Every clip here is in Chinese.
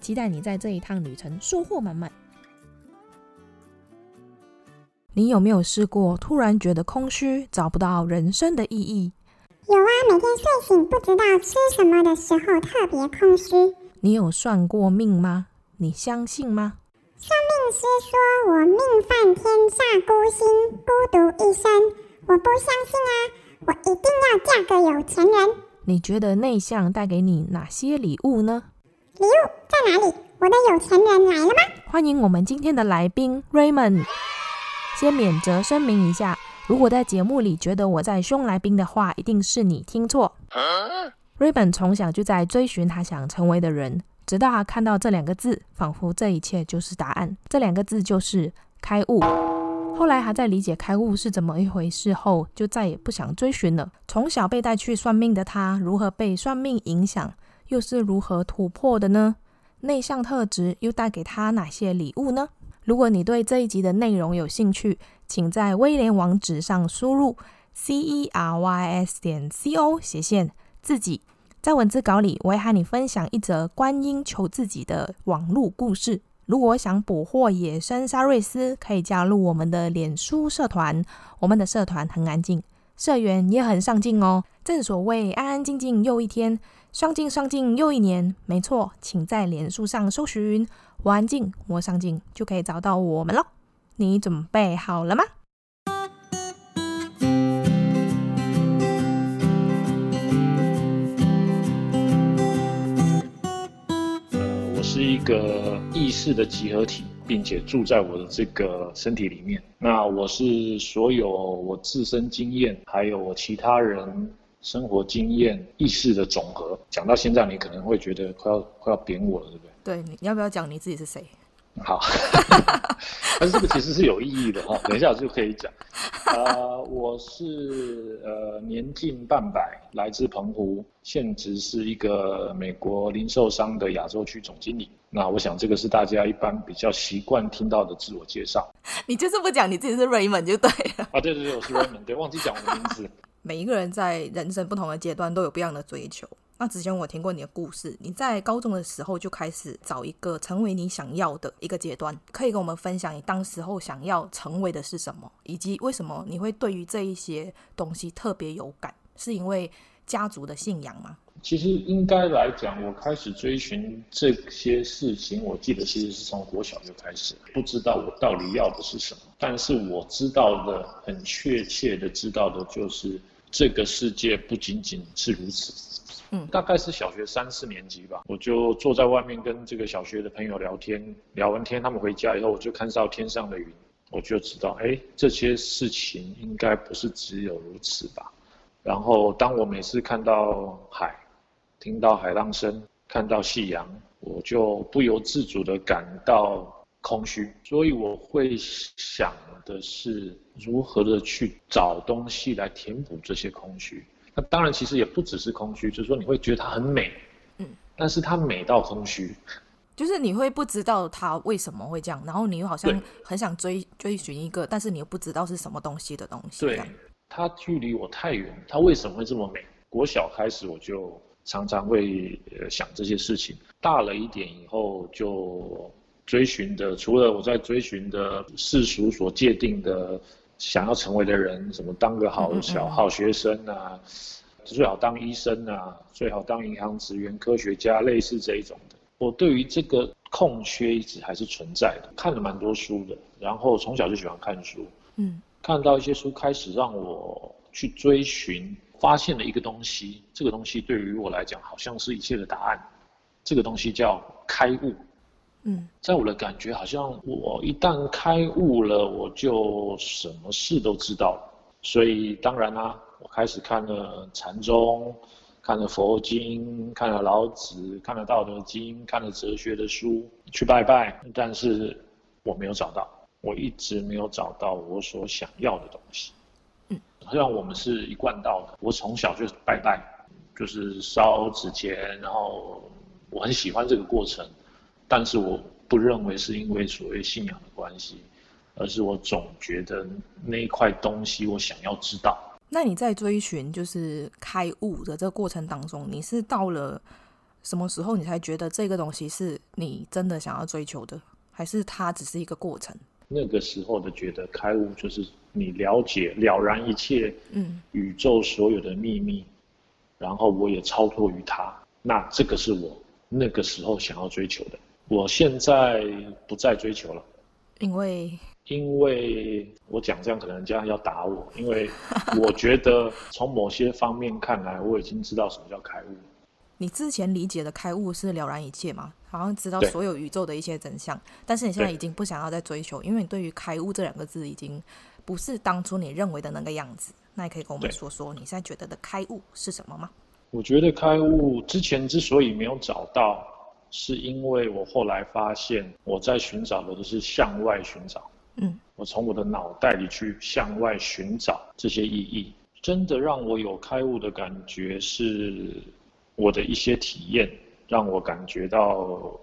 期待你在这一趟旅程收获满满。你有没有试过突然觉得空虚，找不到人生的意义？有啊，每天睡醒不知道吃什么的时候特别空虚。你有算过命吗？你相信吗？算命师说我命犯天煞孤星，孤独一生。我不相信啊，我一定要嫁个有钱人。你觉得内向带给你哪些礼物呢？礼物在哪里？我的有钱人来了吗？欢迎我们今天的来宾 Raymond。先免责声明一下，如果在节目里觉得我在凶来宾的话，一定是你听错。Raymond 从小就在追寻他想成为的人，直到他看到这两个字，仿佛这一切就是答案。这两个字就是开悟。后来还在理解开悟是怎么一回事后，就再也不想追寻了。从小被带去算命的他，如何被算命影响，又是如何突破的呢？内向特质又带给他哪些礼物呢？如果你对这一集的内容有兴趣，请在威廉网址上输入 c e r y s 点 c o 斜线自己。在文字稿里，我会和你分享一则观音求自己的网路故事。如果想捕获野生沙瑞斯，可以加入我们的脸书社团。我们的社团很安静，社员也很上进哦。正所谓安安静静又一天，上进上进又一年。没错，请在脸书上搜寻“我安静，我上进”，就可以找到我们了。你准备好了吗？我是一个意识的集合体，并且住在我的这个身体里面。那我是所有我自身经验，还有我其他人生活经验意识的总和。讲到现在，你可能会觉得快要快要扁我了，对不对？对，你要不要讲你自己是谁？好，但是这个其实是有意义的哈，等一下我就可以讲。呃，我是呃年近半百，来自澎湖，现职是一个美国零售商的亚洲区总经理。那我想这个是大家一般比较习惯听到的自我介绍。你就是不讲你自己是 Raymond 就对了。啊，对对对，我是 Raymond，对，忘记讲我的名字。每一个人在人生不同的阶段都有不一样的追求。那之前我听过你的故事，你在高中的时候就开始找一个成为你想要的一个阶段，可以跟我们分享你当时候想要成为的是什么，以及为什么你会对于这一些东西特别有感？是因为家族的信仰吗？其实应该来讲，我开始追寻这些事情，我记得其实是从国小就开始，不知道我到底要的是什么，但是我知道的很确切的知道的就是这个世界不仅仅是如此。嗯，大概是小学三四年级吧，我就坐在外面跟这个小学的朋友聊天，聊完天他们回家以后，我就看到天上的云，我就知道，哎，这些事情应该不是只有如此吧。然后当我每次看到海，听到海浪声，看到夕阳，我就不由自主地感到空虚，所以我会想的是如何的去找东西来填补这些空虚。那当然，其实也不只是空虚，就是说你会觉得它很美，嗯，但是它美到空虚，就是你会不知道它为什么会这样，然后你又好像很想追追寻一个，但是你又不知道是什么东西的东西。对，它距离我太远，它为什么会这么美？国小开始我就常常会想这些事情，大了一点以后就追寻的，除了我在追寻的世俗所界定的。想要成为的人，什么当个好小好学生啊，最好当医生啊，最好当银行职员、科学家，类似这一种的。我对于这个空缺一直还是存在的。看了蛮多书的，然后从小就喜欢看书，嗯，看到一些书开始让我去追寻，发现了一个东西，这个东西对于我来讲好像是一切的答案。这个东西叫开悟。嗯，在我的感觉，好像我一旦开悟了，我就什么事都知道了。所以当然啦、啊，我开始看了禅宗，看了佛经，看了老子，看了道德经，看了哲学的书，去拜拜。但是我没有找到，我一直没有找到我所想要的东西。嗯，虽然我们是一贯道的，我从小就拜拜，就是烧纸钱，然后我很喜欢这个过程，但是我不认为是因为所谓信仰的关系，而是我总觉得那一块东西我想要知道。那你在追寻就是开悟的这个过程当中，你是到了什么时候你才觉得这个东西是你真的想要追求的，还是它只是一个过程？那个时候的觉得开悟就是你了解了然一切，嗯，宇宙所有的秘密，嗯，然后我也超脱于它。那这个是我那个时候想要追求的。我现在不再追求了，因为。因为我讲这样，可能人家要打我。因为我觉得从某些方面看来，我已经知道什么叫开悟。你之前理解的开悟是了然一切吗？好像知道所有宇宙的一些真相。但是你现在已经不想要再追求，因为你对于开悟这两个字已经不是当初你认为的那个样子。那你可以跟我们说说，你现在觉得的开悟是什么吗？我觉得开悟之前之所以没有找到，是因为我后来发现我在寻找的都是向外寻找。嗯，我从我的脑袋里去向外寻找这些意义，真的让我有开悟的感觉是我的一些体验，让我感觉到，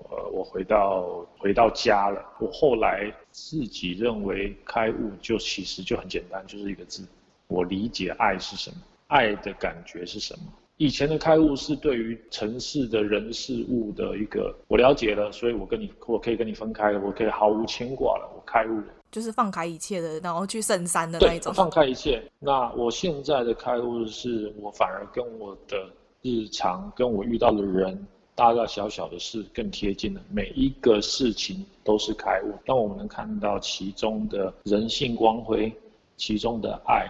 呃，我回到回到家了。我后来自己认为开悟就其实就很简单，就是一个字，我理解爱是什么，爱的感觉是什么。以前的开悟是对于城市的人事物的一个我了解了，所以我跟你我可以跟你分开了，我可以毫无牵挂了，我开悟了。就是放开一切的，然后去圣山的那一种。放开一切。那我现在的开悟是，我反而跟我的日常，跟我遇到的人，大大小小的事更贴近了。每一个事情都是开悟。当我们能看到其中的人性光辉，其中的爱，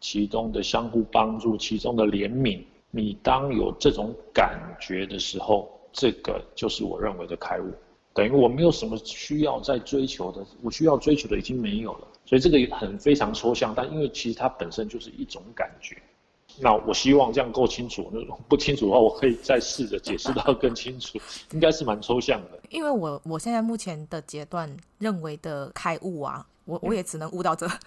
其中的相互帮助，其中的怜悯。你当有这种感觉的时候，这个就是我认为的开悟。等于我没有什么需要再追求的，我需要追求的已经没有了，所以这个也很非常抽象。但因为其实它本身就是一种感觉，那我希望这样够清楚。那种不清楚的话，我可以再试着解释到更清楚。应该是蛮抽象的。因为我我现在目前的阶段认为的开悟啊，我我也只能悟到这。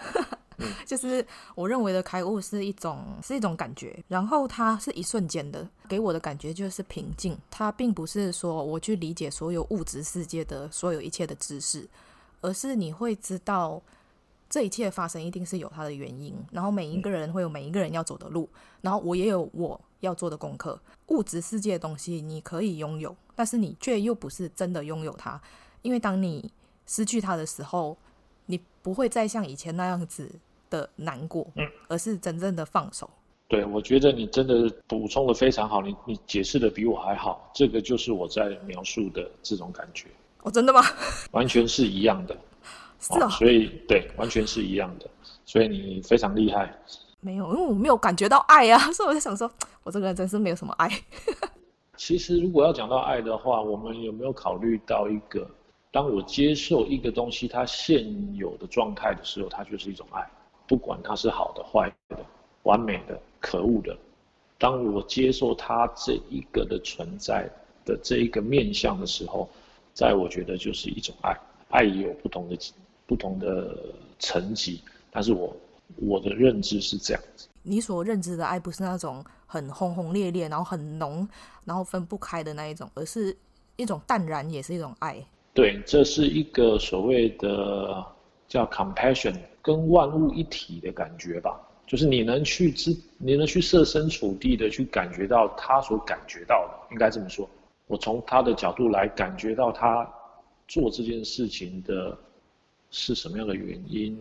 就是我认为的开悟是一种是一种感觉，然后它是一瞬间的，给我的感觉就是平静。它并不是说我去理解所有物质世界的所有一切的知识，而是你会知道这一切发生一定是有它的原因。然后每一个人会有每一个人要走的路，然后我也有我要做的功课。物质世界的东西你可以拥有，但是你却又不是真的拥有它，因为当你失去它的时候，你不会再像以前那样子。的难过，嗯，而是真正的放手。对，我觉得你真的补充的非常好，你你解释的比我还好，这个就是我在描述的这种感觉。哦，真的吗？完全是一样的，是啊、哦哦，所以对，完全是一样的，所以你非常厉害。没有，因为我没有感觉到爱啊，所以我在想说，我这个人真是没有什么爱。其实，如果要讲到爱的话，我们有没有考虑到一个，当我接受一个东西它现有的状态的时候，它就是一种爱。不管它是好的、坏的、完美的、可恶的，当我接受它这一个的存在的这一个面相的时候，在我觉得就是一种爱。爱也有不同的不同的层级，但是我我的认知是这样子。你所认知的爱不是那种很轰轰烈烈，然后很浓，然后分不开的那一种，而是一种淡然，也是一种爱。对，这是一个所谓的叫 compassion。跟万物一体的感觉吧，就是你能去知，你能去设身处地的去感觉到他所感觉到的，应该这么说。我从他的角度来感觉到他做这件事情的是什么样的原因，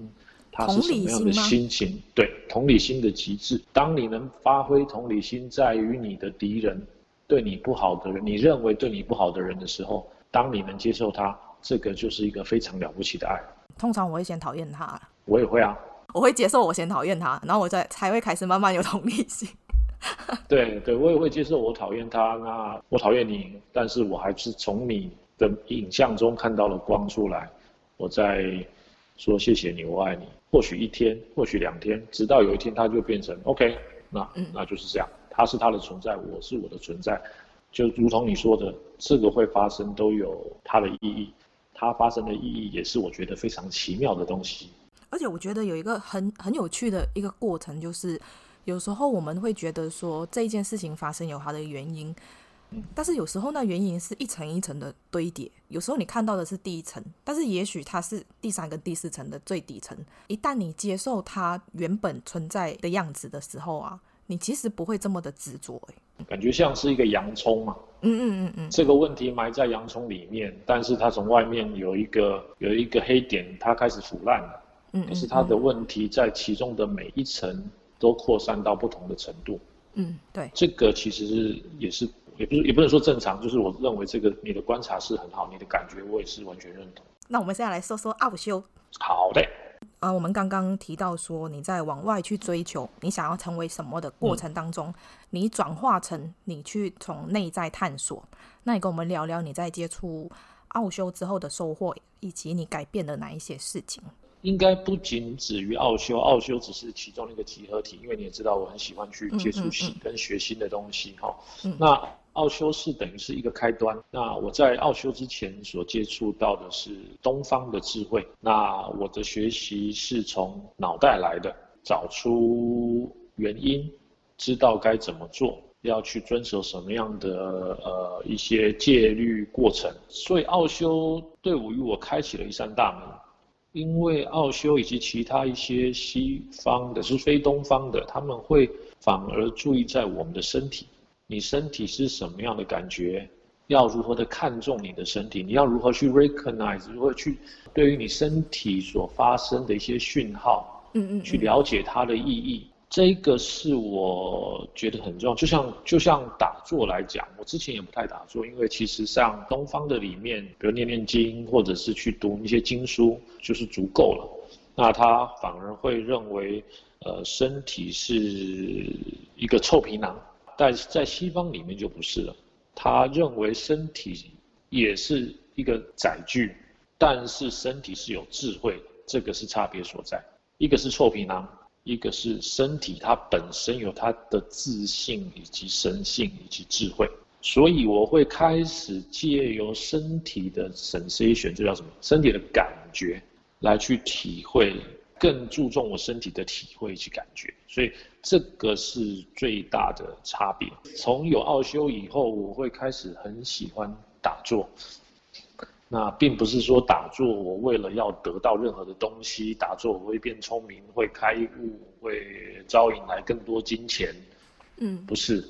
他是什么样的心情？对，同理心的极致。当你能发挥同理心，在于你的敌人，对你不好的人，你认为对你不好的人的时候，当你能接受他，这个就是一个非常了不起的爱。通常我会先讨厌他。我也会啊，我会接受我先讨厌他，然后我再才会开始慢慢有同理心。对对，我也会接受我讨厌他，那我讨厌你，但是我还是从你的影像中看到了光出来，我在说谢谢你，我爱你。或许一天，或许两天，直到有一天他就变成 OK，那、嗯、那就是这样，它是它的存在，我是我的存在，就如同你说的，这个会发生都有它的意义，它发生的意义也是我觉得非常奇妙的东西。而且我觉得有一个很很有趣的一个过程，就是有时候我们会觉得说这一件事情发生有它的原因。但是有时候那原因是一层一层的堆叠，有时候你看到的是第一层，但是也许它是第三跟、第四层的最底层。一旦你接受它原本存在的样子的时候啊，你其实不会这么的执着。哎，感觉像是一个洋葱嘛。嗯嗯嗯嗯。这个问题埋在洋葱里面，但是它从外面有一个有一个黑点，它开始腐烂了。嗯，嗯，嗯。可是它的问题在其中的每一层都扩散到不同的程度。嗯，对。这个其实是也是。也不是，也不能说正常，就是我认为这个你的观察是很好，你的感觉我也是完全认同。那我们现在来说说奥修。好的。啊，我们刚刚提到说你在往外去追求你想要成为什么的过程当中，嗯、你转化成你去从内在探索。那你跟我们聊聊你在接触奥修之后的收获，以及你改变了哪一些事情？应该不仅止于奥修，奥修只是其中一个集合体，因为你也知道我很喜欢去接触新跟学新的东西哈。嗯嗯嗯、那奥修是等于是一个开端。那我在奥修之前所接触到的是东方的智慧。那我的学习是从脑袋来的，找出原因，知道该怎么做，要去遵守什么样的呃一些戒律过程。所以奥修对我与我开启了一扇大门。因为奥修以及其他一些西方的，是非东方的，他们会反而注意在我们的身体。你身体是什么样的感觉？要如何的看重你的身体？你要如何去 recognize？如何去对于你身体所发生的一些讯号，嗯嗯，去了解它的意义？这个是我觉得很重要。就像就像打坐来讲，我之前也不太打坐，因为其实像东方的里面，比如念念经，或者是去读一些经书，就是足够了。那他反而会认为，呃，身体是一个臭皮囊。但是在西方里面就不是了，他认为身体也是一个载具，但是身体是有智慧，这个是差别所在。一个是臭皮囊，一个是身体，它本身有它的自信以及神性以及智慧。所以我会开始借由身体的 sensation，这叫什么？身体的感觉来去体会。更注重我身体的体会及感觉，所以这个是最大的差别。从有奥修以后，我会开始很喜欢打坐。那并不是说打坐我为了要得到任何的东西，打坐我会变聪明、会开悟、会招引来更多金钱。嗯，不是，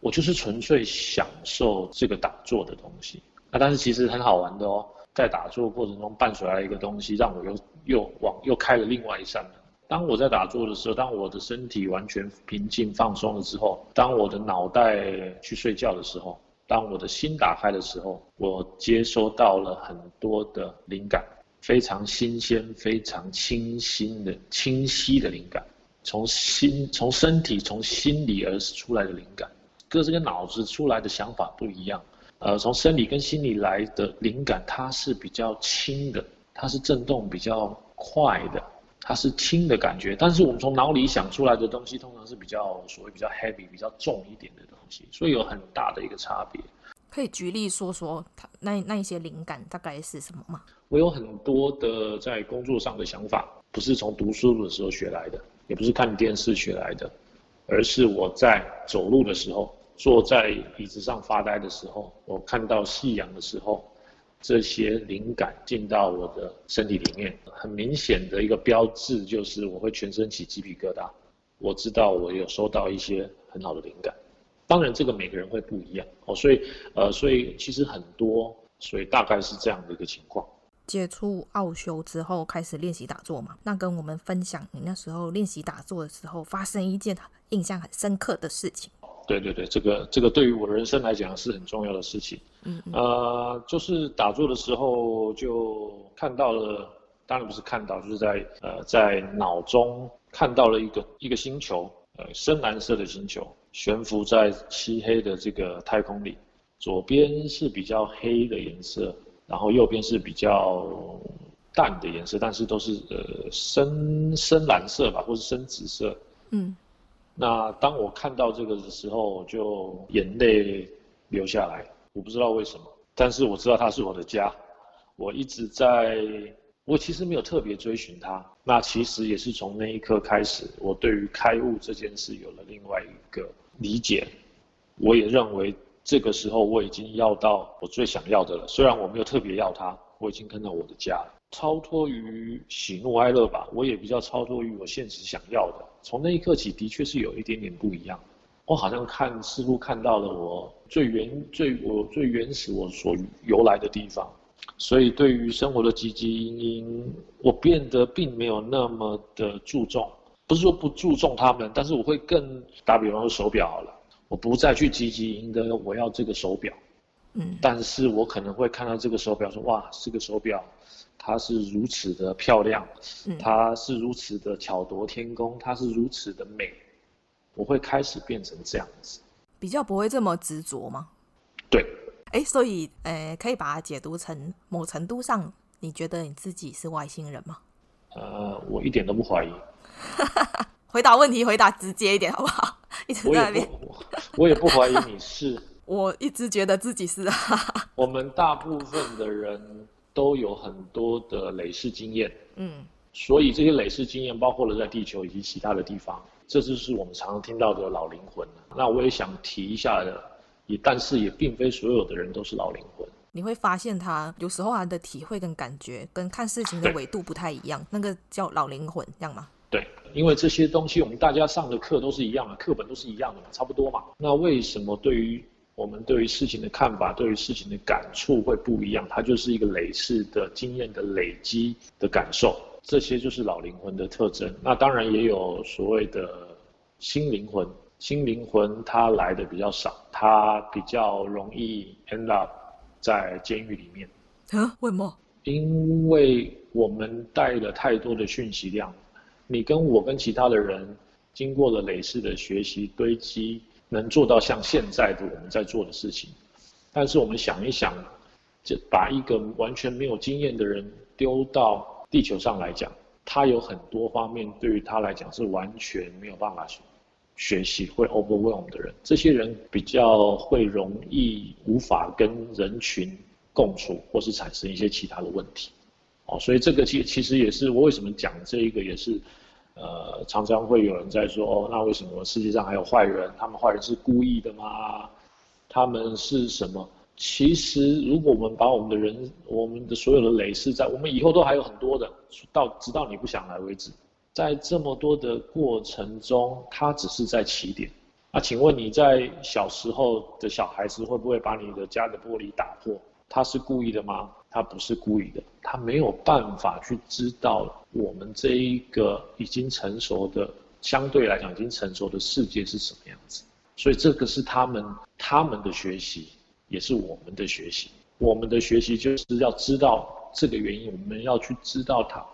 我就是纯粹享受这个打坐的东西。那但是其实很好玩的哦。在打坐过程中伴随来一个东西，让我又又往又开了另外一扇门。当我在打坐的时候，当我的身体完全平静放松了之后，当我的脑袋去睡觉的时候，当我的心打开的时候，我接收到了很多的灵感，非常新鲜、非常清新的、清晰的灵感，从心、从身体、从心里而出来的灵感，跟这个脑子出来的想法不一样。呃，从生理跟心理来的灵感，它是比较轻的，它是震动比较快的，它是轻的感觉。但是我们从脑里想出来的东西，通常是比较所谓比较 heavy、比较重一点的东西，所以有很大的一个差别。可以举例说说，它那那一些灵感大概是什么吗？我有很多的在工作上的想法，不是从读书的时候学来的，也不是看电视学来的，而是我在走路的时候。坐在椅子上发呆的时候，我看到夕阳的时候，这些灵感进到我的身体里面，很明显的一个标志就是我会全身起鸡皮疙瘩。我知道我有收到一些很好的灵感，当然这个每个人会不一样哦，所以呃，所以其实很多，所以大概是这样的一个情况。接触奥修之后开始练习打坐嘛，那跟我们分享你那时候练习打坐的时候发生一件印象很深刻的事情。对对对，这个这个对于我的人生来讲是很重要的事情。嗯，嗯，呃，就是打坐的时候就看到了，当然不是看到，就是在呃在脑中看到了一个一个星球，呃深蓝色的星球悬浮在漆黑的这个太空里，左边是比较黑的颜色，然后右边是比较淡的颜色，但是都是呃深深蓝色吧，或是深紫色。嗯。那当我看到这个的时候，就眼泪流下来。我不知道为什么，但是我知道它是我的家。我一直在，我其实没有特别追寻它。那其实也是从那一刻开始，我对于开悟这件事有了另外一个理解。我也认为这个时候我已经要到我最想要的了，虽然我没有特别要它，我已经看到我的家了。超脱于喜怒哀乐吧，我也比较超脱于我现实想要的。从那一刻起，的确是有一点点不一样。我好像看，似乎看到了我最原、最我最原始我所由来的地方。所以，对于生活的汲汲营营，我变得并没有那么的注重。不是说不注重他们，但是我会更打比方说手表好了，我不再去汲汲营营的我要这个手表。嗯，但是我可能会看到这个手表说哇，这个手表。它是如此的漂亮，它是如此的巧夺天工，它是如此的美，我会开始变成这样子，比较不会这么执着吗？对，哎，所以，呃，可以把它解读成某程度上，你觉得你自己是外星人吗？呃，我一点都不怀疑。回答问题，回答直接一点好不好？一直在那边，我也不 怀疑你是，我一直觉得自己是啊。我们大部分的人。都有很多的累世经验，嗯，所以这些累世经验包括了在地球以及其他的地方，这就是我们常常听到的老灵魂。那我也想提一下的，也但是也并非所有的人都是老灵魂。你会发现他有时候他的体会跟感觉跟看事情的维度不太一样，那个叫老灵魂，这样吗？对，因为这些东西我们大家上的课都是一样的，课本都是一样的嘛，差不多嘛。那为什么对于我们对于事情的看法，对于事情的感触会不一样，它就是一个累世的经验的累积的感受，这些就是老灵魂的特征。那当然也有所谓的新灵魂，新灵魂它来的比较少，它比较容易 end up 在监狱里面。啊？为什么？因为我们带了太多的讯息量，你跟我跟其他的人经过了累世的学习堆积。能做到像现在的我们在做的事情，但是我们想一想，就把一个完全没有经验的人丢到地球上来讲，他有很多方面对于他来讲是完全没有办法学习，会 overwhelm 的人，这些人比较会容易无法跟人群共处，或是产生一些其他的问题。哦，所以这个其其实也是我为什么讲这一个也是。呃，常常会有人在说，哦，那为什么世界上还有坏人？他们坏人是故意的吗？他们是什么？其实，如果我们把我们的人，我们的所有的累世，在我们以后都还有很多的，到直到你不想来为止，在这么多的过程中，他只是在起点。那请问你在小时候的小孩子会不会把你的家的玻璃打破？他是故意的吗？他不是故意的，他没有办法去知道我们这一个已经成熟的，相对来讲已经成熟的世界是什么样子。所以这个是他们他们的学习，也是我们的学习。我们的学习就是要知道这个原因，我们要去知道它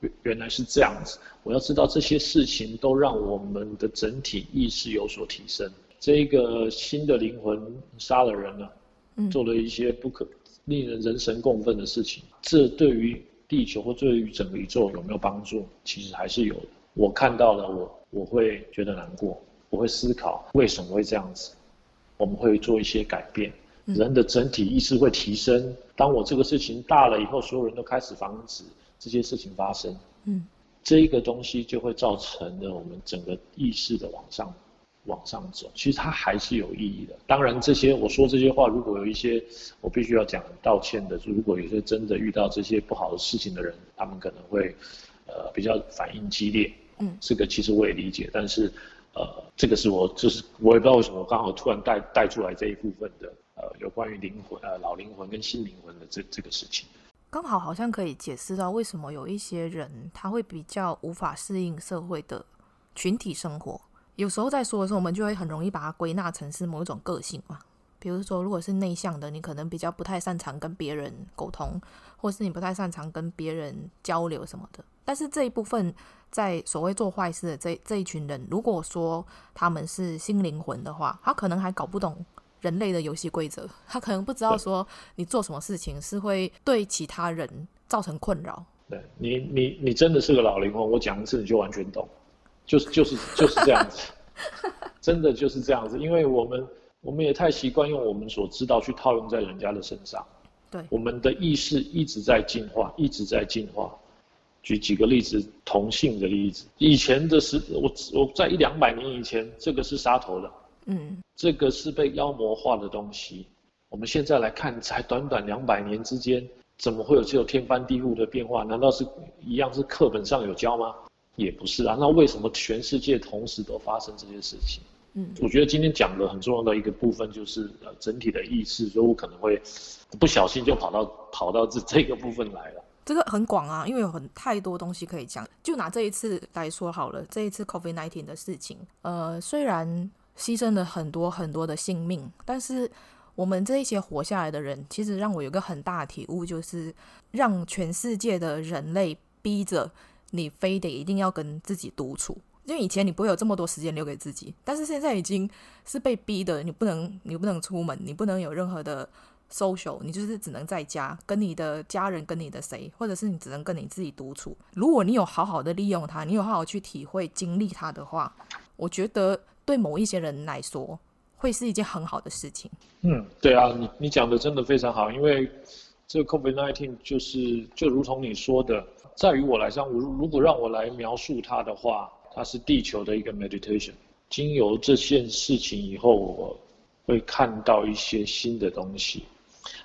原原来是这样子。我要知道这些事情都让我们的整体意识有所提升。这一个新的灵魂杀了人了，做了一些不可。令人人神共愤的事情，这对于地球或对于整个宇宙有没有帮助？其实还是有的。我看到了，我我会觉得难过，我会思考为什么会这样子。我们会做一些改变，人的整体意识会提升。当我这个事情大了以后，所有人都开始防止这些事情发生。嗯，这一个东西就会造成了我们整个意识的往上。往上走，其实它还是有意义的。当然，这些我说这些话，如果有一些我必须要讲道歉的，就如果有些真的遇到这些不好的事情的人，他们可能会呃比较反应激烈。嗯，这个其实我也理解，但是呃，这个是我就是我也不知道为什么刚好突然带带出来这一部分的呃有关于灵魂呃老灵魂跟新灵魂的这这个事情。刚好好像可以解释到为什么有一些人他会比较无法适应社会的群体生活。有时候在说的时候，我们就会很容易把它归纳成是某一种个性嘛。比如说，如果是内向的，你可能比较不太擅长跟别人沟通，或是你不太擅长跟别人交流什么的。但是这一部分在所谓做坏事的这这一群人，如果说他们是新灵魂的话，他可能还搞不懂人类的游戏规则，他可能不知道说你做什么事情是会对其他人造成困扰。对你，你你真的是个老灵魂，我讲一次你就完全懂。就是就是就是这样子，真的就是这样子，因为我们我们也太习惯用我们所知道去套用在人家的身上。对，我们的意识一直在进化，一直在进化。举几个例子，同性的例子，以前的是，我我在一两百年以前，这个是杀头的，嗯，这个是被妖魔化的东西。我们现在来看，才短短两百年之间，怎么会有这种天翻地覆的变化？难道是一样是课本上有教吗？也不是啊。那为什么全世界同时都发生这些事情？嗯，我觉得今天讲的很重要的一个部分就是呃整体的意识，所以我可能会不小心就跑到跑到这这个部分来了。这个很广啊，因为有很太多东西可以讲。就拿这一次来说好了，这一次 COVID-19 的事情，呃，虽然牺牲了很多很多的性命，但是我们这一些活下来的人，其实让我有个很大的体悟，就是让全世界的人类逼着你非得一定要跟自己独处。因为以前你不会有这么多时间留给自己，但是现在已经是被逼的，你不能，你不能出门，你不能有任何的 social，你就是只能在家跟你的家人，跟你的谁，或者是你只能跟你自己独处。如果你有好好的利用它，你有好好去体会经历它的话，我觉得对某一些人来说会是一件很好的事情。嗯，对啊，你你讲的真的非常好，因为这个 COVID-19 就是就如同你说的，在于我来讲，我如果让我来描述它的话。它是地球的一个 meditation。经由这件事情以后，我会看到一些新的东西。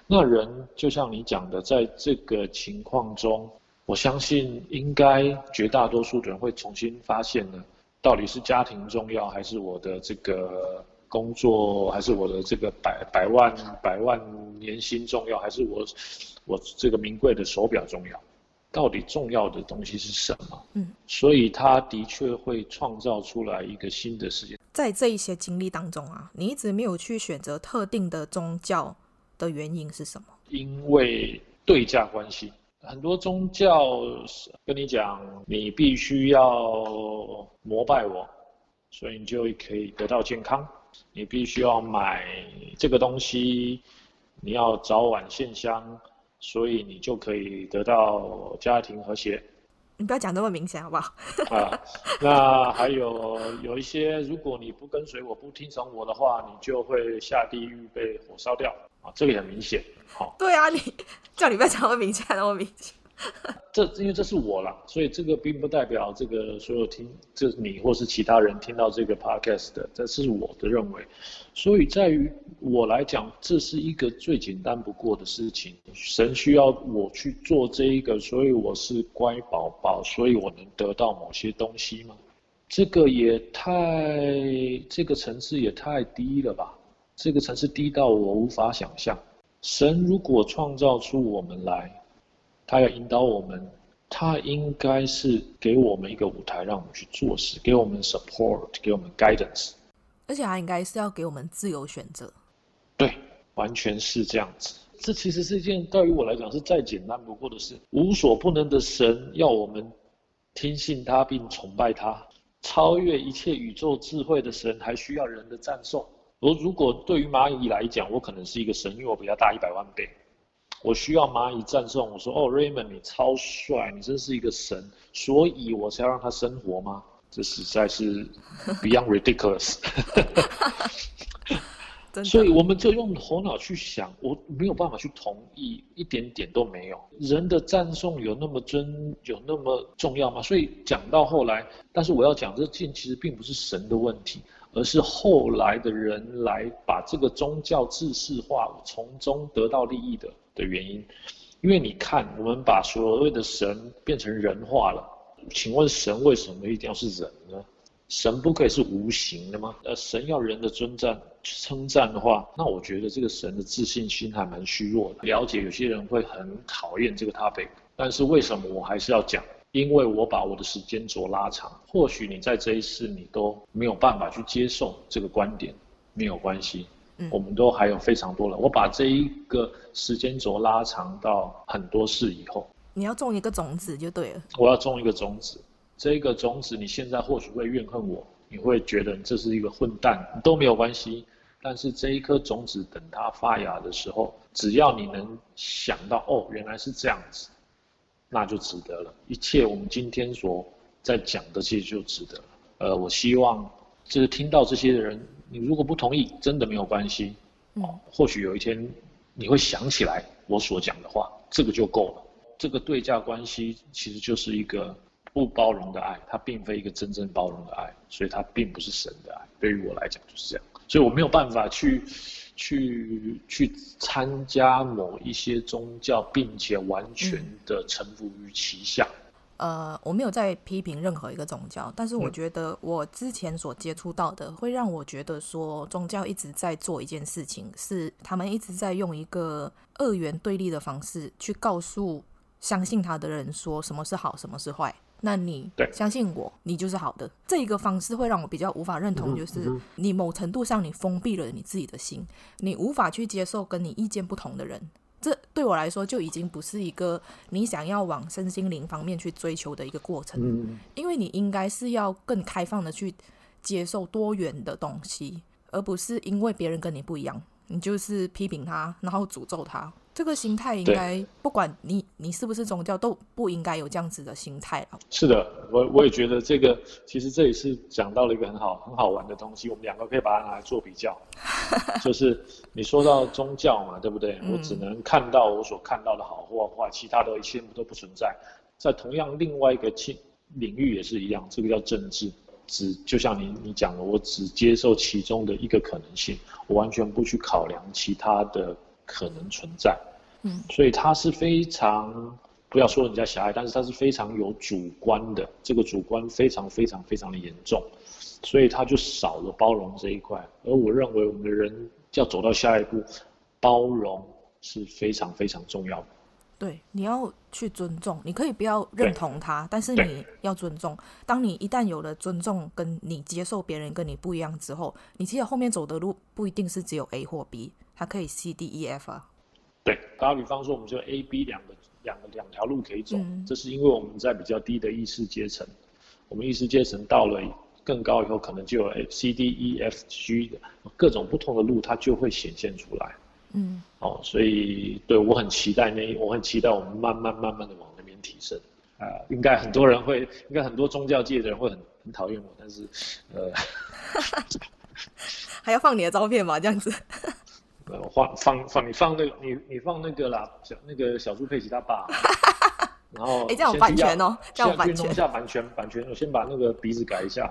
那人就像你讲的，在这个情况中，我相信应该绝大多数的人会重新发现呢，到底是家庭重要，还是我的这个工作，还是我的这个百百万百万年薪重要，还是我我这个名贵的手表重要？到底重要的东西是什么？嗯，所以他的确会创造出来一个新的世界。在这一些经历当中啊，你一直没有去选择特定的宗教的原因是什么？因为对价关系，很多宗教跟你讲，你必须要膜拜我，所以你就可以得到健康。你必须要买这个东西，你要早晚献香。所以你就可以得到家庭和谐。你不要讲那么明显，好不好？啊，那还有有一些，如果你不跟随我，不听从我的话，你就会下地狱被火烧掉啊，这个也很明显。好，对啊，你叫你不要讲那么明显，那么明显。这因为这是我啦，所以这个并不代表这个所有听，就是你或是其他人听到这个 podcast 的，这是我的认为。所以在于我来讲，这是一个最简单不过的事情。神需要我去做这一个，所以我是乖宝宝，所以我能得到某些东西吗？这个也太，这个层次也太低了吧？这个层次低到我无法想象。神如果创造出我们来。他要引导我们，他应该是给我们一个舞台，让我们去做事，给我们 support，给我们 guidance，而且他应该是要给我们自由选择。对，完全是这样子。这其实是一件对于我来讲是再简单不过的事。无所不能的神要我们听信他并崇拜他，超越一切宇宙智慧的神还需要人的赞颂。而如果对于蚂蚁来讲，我可能是一个神，因为我比他大一百万倍。我需要蚂蚁赞颂，我说哦，Raymond，你超帅，你真是一个神，所以我才要让他生活吗？这实在是 beyond ridiculous。所以我们就用头脑去想，我没有办法去同意，一点点都没有。人的赞颂有那么尊，有那么重要吗？所以讲到后来，但是我要讲这件其实并不是神的问题，而是后来的人来把这个宗教制式化，从中得到利益的。的原因，因为你看，我们把所谓的神变成人化了。请问神为什么一定要是人呢？神不可以是无形的吗？呃，神要人的尊赞、称赞的话，那我觉得这个神的自信心还蛮虚弱的。了解有些人会很讨厌这个 topic，但是为什么我还是要讲？因为我把我的时间轴拉长。或许你在这一世你都没有办法去接受这个观点，没有关系。嗯，我们都还有非常多了。我把这一个时间轴拉长到很多事以后，你要种一个种子就对了。我要种一个种子，这一个种子你现在或许会怨恨我，你会觉得你这是一个混蛋，都没有关系。但是这一颗种子等它发芽的时候，只要你能想到哦，原来是这样子，那就值得了。一切我们今天所在讲的，其实就值得了。呃，我希望。就是听到这些的人，你如果不同意，真的没有关系。嗯，或许有一天你会想起来我所讲的话，这个就够了。这个对价关系其实就是一个不包容的爱，它并非一个真正包容的爱，所以它并不是神的爱。对于我来讲就是这样，所以我没有办法去去去参加某一些宗教，并且完全的臣服于其下。嗯呃，我没有在批评任何一个宗教，但是我觉得我之前所接触到的，会让我觉得说宗教一直在做一件事情，是他们一直在用一个二元对立的方式去告诉相信他的人说什么是好，什么是坏。那你相信我，你就是好的。这一个方式会让我比较无法认同，就是你某程度上你封闭了你自己的心，你无法去接受跟你意见不同的人。这对我来说就已经不是一个你想要往身心灵方面去追求的一个过程，嗯，因为你应该是要更开放的去接受多元的东西，而不是因为别人跟你不一样，你就是批评他，然后诅咒他。这个心态应该，不管你你是不是宗教，都不应该有这样子的心态了。是的，我我也觉得这个，其实这也是讲到了一个很好很好玩的东西，我们两个可以把它拿来做比较。就是你说到宗教嘛，对不对？我只能看到我所看到的好或坏，其他的一切都不存在。在同样另外一个领域也是一样，这个叫政治，只就像你你讲的，我只接受其中的一个可能性，我完全不去考量其他的。可能存在，嗯，所以他是非常不要说人家狭隘，但是他是非常有主观的，这个主观非常非常非常的严重，所以他就少了包容这一块。而我认为我们的人要走到下一步，包容是非常非常重要的。对，你要去尊重，你可以不要认同他，但是你要尊重。当你一旦有了尊重，跟你接受别人跟你不一样之后，你其实后面走的路不一定是只有 A 或 B。它可以 C D E F 啊，对，打比方说，我们就 A B 两个两个两条路可以走，嗯，这是因为我们在比较低的意识阶层，我们意识阶层到了更高以后，可能就有 C D E F G 的各种不同的路，它就会显现出来。嗯，哦，所以对我很期待那，我很期待我们慢慢慢慢的往那边提升。啊、呃，应该很多人会，应该很多宗教界的人会很很讨厌我，但是呃，还要放你的照片吗？这样子。放放放，你放那个，你你放那个啦，小那个小猪佩奇他爸，然后哎，这样有版权哦，这样有版权，弄一下版权版权，我先把那个鼻子改一下。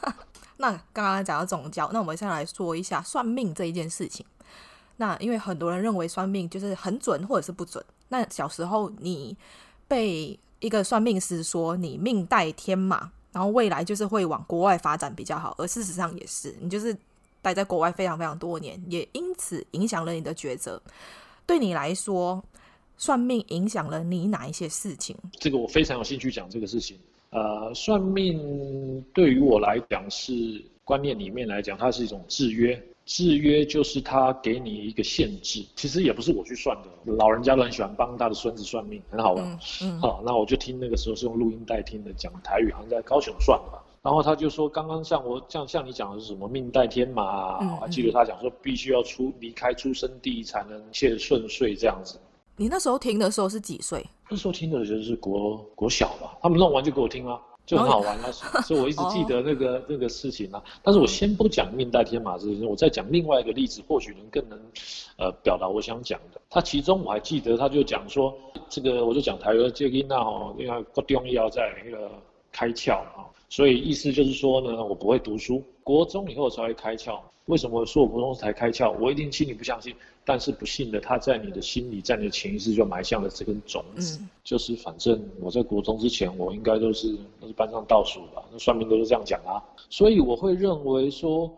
那刚刚讲到宗教，那我们先来说一下算命这一件事情。那因为很多人认为算命就是很准或者是不准。那小时候你被一个算命师说你命带天马，然后未来就是会往国外发展比较好，而事实上也是，你就是。待在国外非常非常多年，也因此影响了你的抉择。对你来说，算命影响了你哪一些事情？这个我非常有兴趣讲这个事情。呃，算命对于我来讲是观念里面来讲，它是一种制约。制约就是它给你一个限制。其实也不是我去算的，老人家都很喜欢帮他的孙子算命，很好玩。嗯，嗯。好，那我就听那个时候是用录音带听的，讲台语，好像在高雄算的吧。然后他就说，刚刚像我像像你讲的是什么命带天马啊？我还记得他讲说，必须要出离开出生地才能一切顺遂这样子。你那时候听的时候是几岁？那时候听的就是国国小吧，他们弄完就给我听啊，就很好玩啊，所以我一直 记得那个那个事情啊。但是我先不讲命带天马这件事，我再讲另外一个例子，或许能更能呃表达我想讲的。他其中我还记得，他就讲说，这个我就讲台湾这个那哦，因为国中要在那个开窍啊。所以意思就是说呢，我不会读书，国中以后才会开窍。为什么我说我国中才开窍？我一定心里不相信，但是不幸的，他在你的心里，在你的潜意识就埋下了这根种子。嗯、就是反正我在国中之前，我应该都是都是班上倒数吧，那算命都是这样讲啊。所以我会认为说，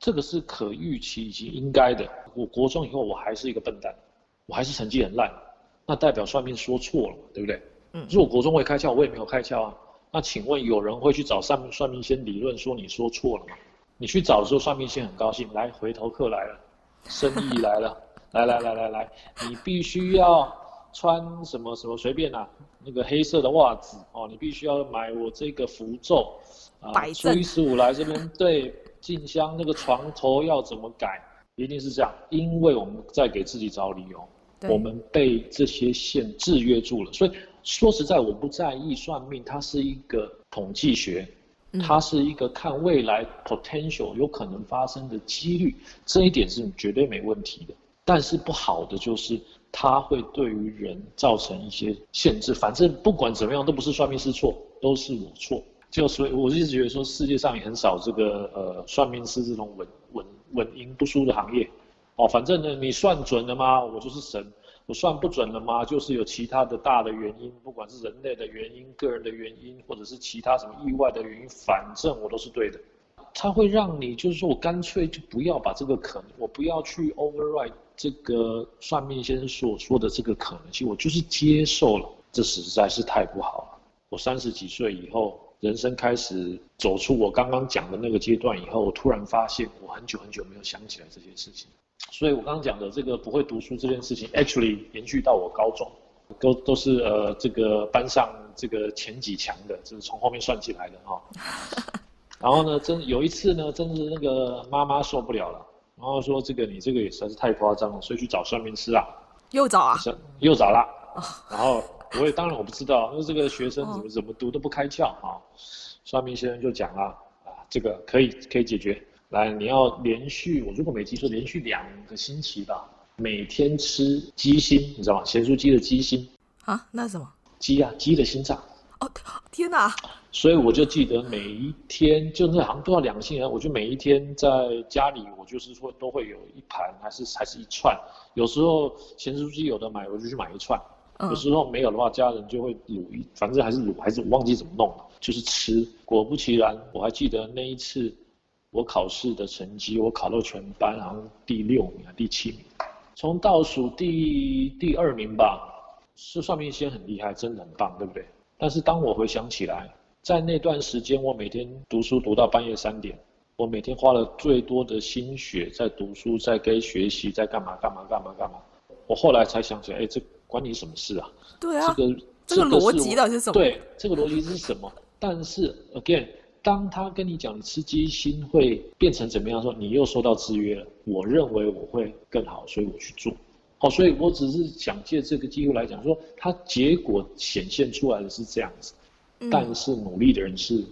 这个是可预期以及应该的。我国中以后我还是一个笨蛋，我还是成绩很烂，那代表算命说错了，对不对？嗯。如果国中会开窍，我也没有开窍啊。那请问有人会去找算命算命先理论说你说错了吗？你去找的时候，算命先很高兴，来回头客来了，生意来了，来来来来来，你必须要穿什么什么随便啊，那个黑色的袜子哦，你必须要买我这个符咒啊，初一十五来这边对进香，那个床头要怎么改，一定是这样，因为我们在给自己找理由，我们被这些线制约住了，所以。说实在，我不在意算命，它是一个统计学，它是一个看未来 potential 有可能发生的几率，这一点是绝对没问题的。但是不好的就是它会对于人造成一些限制。反正不管怎么样，都不是算命师错，都是我错。就所以我一直觉得说，世界上也很少这个呃算命师这种稳稳稳赢不输的行业。哦，反正呢，你算准了吗？我就是神。我算不准了吗？就是有其他的大的原因，不管是人类的原因、个人的原因，或者是其他什么意外的原因，反正我都是对的。它会让你就是说我干脆就不要把这个可能，我不要去 override 这个算命先生所说的这个可能性，我就是接受了。这实在是太不好了。我三十几岁以后，人生开始走出我刚刚讲的那个阶段以后，我突然发现我很久很久没有想起来这件事情。所以我刚刚讲的这个不会读书这件事情，actually 延续到我高中，都都是呃这个班上这个前几强的，就是从后面算起来的哈。然后呢，真有一次呢，真是那个妈妈受不了了，然后说这个你这个也实在是太夸张了，所以去找算命师啊。又找啊？又找啦。然后我也当然我不知道，因为这个学生怎么怎么读都不开窍啊。算命先生就讲了啊，这个可以可以解决。来，你要连续，我如果没记错，连续两个星期吧，每天吃鸡心，你知道吗？咸酥鸡的鸡心啊？那是什么？鸡啊，鸡的心脏。哦，天哪！所以我就记得每一天，就是好像都要两个星期，我就每一天在家里，我就是说都会有一盘，还是还是一串。有时候咸酥鸡有的买，我就去买一串。嗯。有时候没有的话，家人就会卤一，反正还是卤，还是我忘记怎么弄了，就是吃。果不其然，我还记得那一次。我考试的成绩，我考到全班，好像第六名啊，第七名，从倒数第第二名吧，是算命先生很厉害，真的很棒，对不对？但是当我回想起来，在那段时间，我每天读书读到半夜三点，我每天花了最多的心血在读书，在跟学习，在干嘛干嘛干嘛干嘛。我后来才想起来，哎，这关你什么事啊？对啊，这个这个逻辑到底是什么？对，这个逻辑是什么？但是 again。当他跟你讲你吃鸡心会变成怎么样的时候，你又受到制约了。我认为我会更好，所以我去做。好，所以我只是想借这个机会来讲说，他结果显现出来的是这样子，嗯、但是努力的人是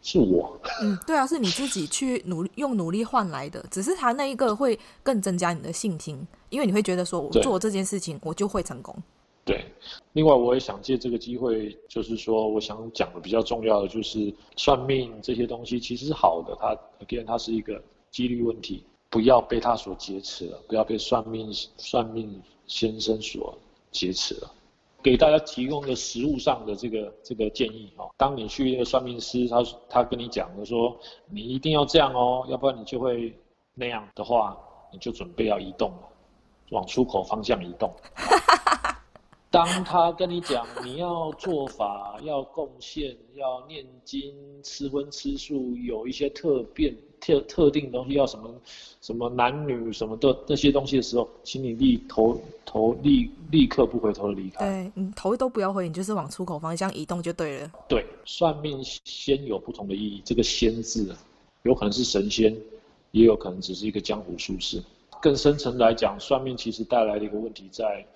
是我。嗯，对啊，是你自己去努力用努力换来的，只是他那一个会更增加你的信心，因为你会觉得说我做这件事情我就会成功。对，另外我也想借这个机会，就是说，我想讲的比较重要的就是算命这些东西其实是好的，它 again 它是一个几率问题，不要被它所劫持了，不要被算命算命先生所劫持了。给大家提供个实务上的这个这个建议哦，当你去那个算命师，他他跟你讲的说，你一定要这样哦，要不然你就会那样的话，你就准备要移动了，往出口方向移动。当他跟你讲你要做法、要贡献、要念经、吃荤吃素，有一些特变特特定东西，要什么什么男女什么的那些东西的时候，请你立头头立立刻不回头的离开。对，你头都不要回，你就是往出口方向移动就对了。对，算命先有不同的意义，这个仙字有可能是神仙，也有可能只是一个江湖术士。更深层来讲，算命其实带来的一个问题在。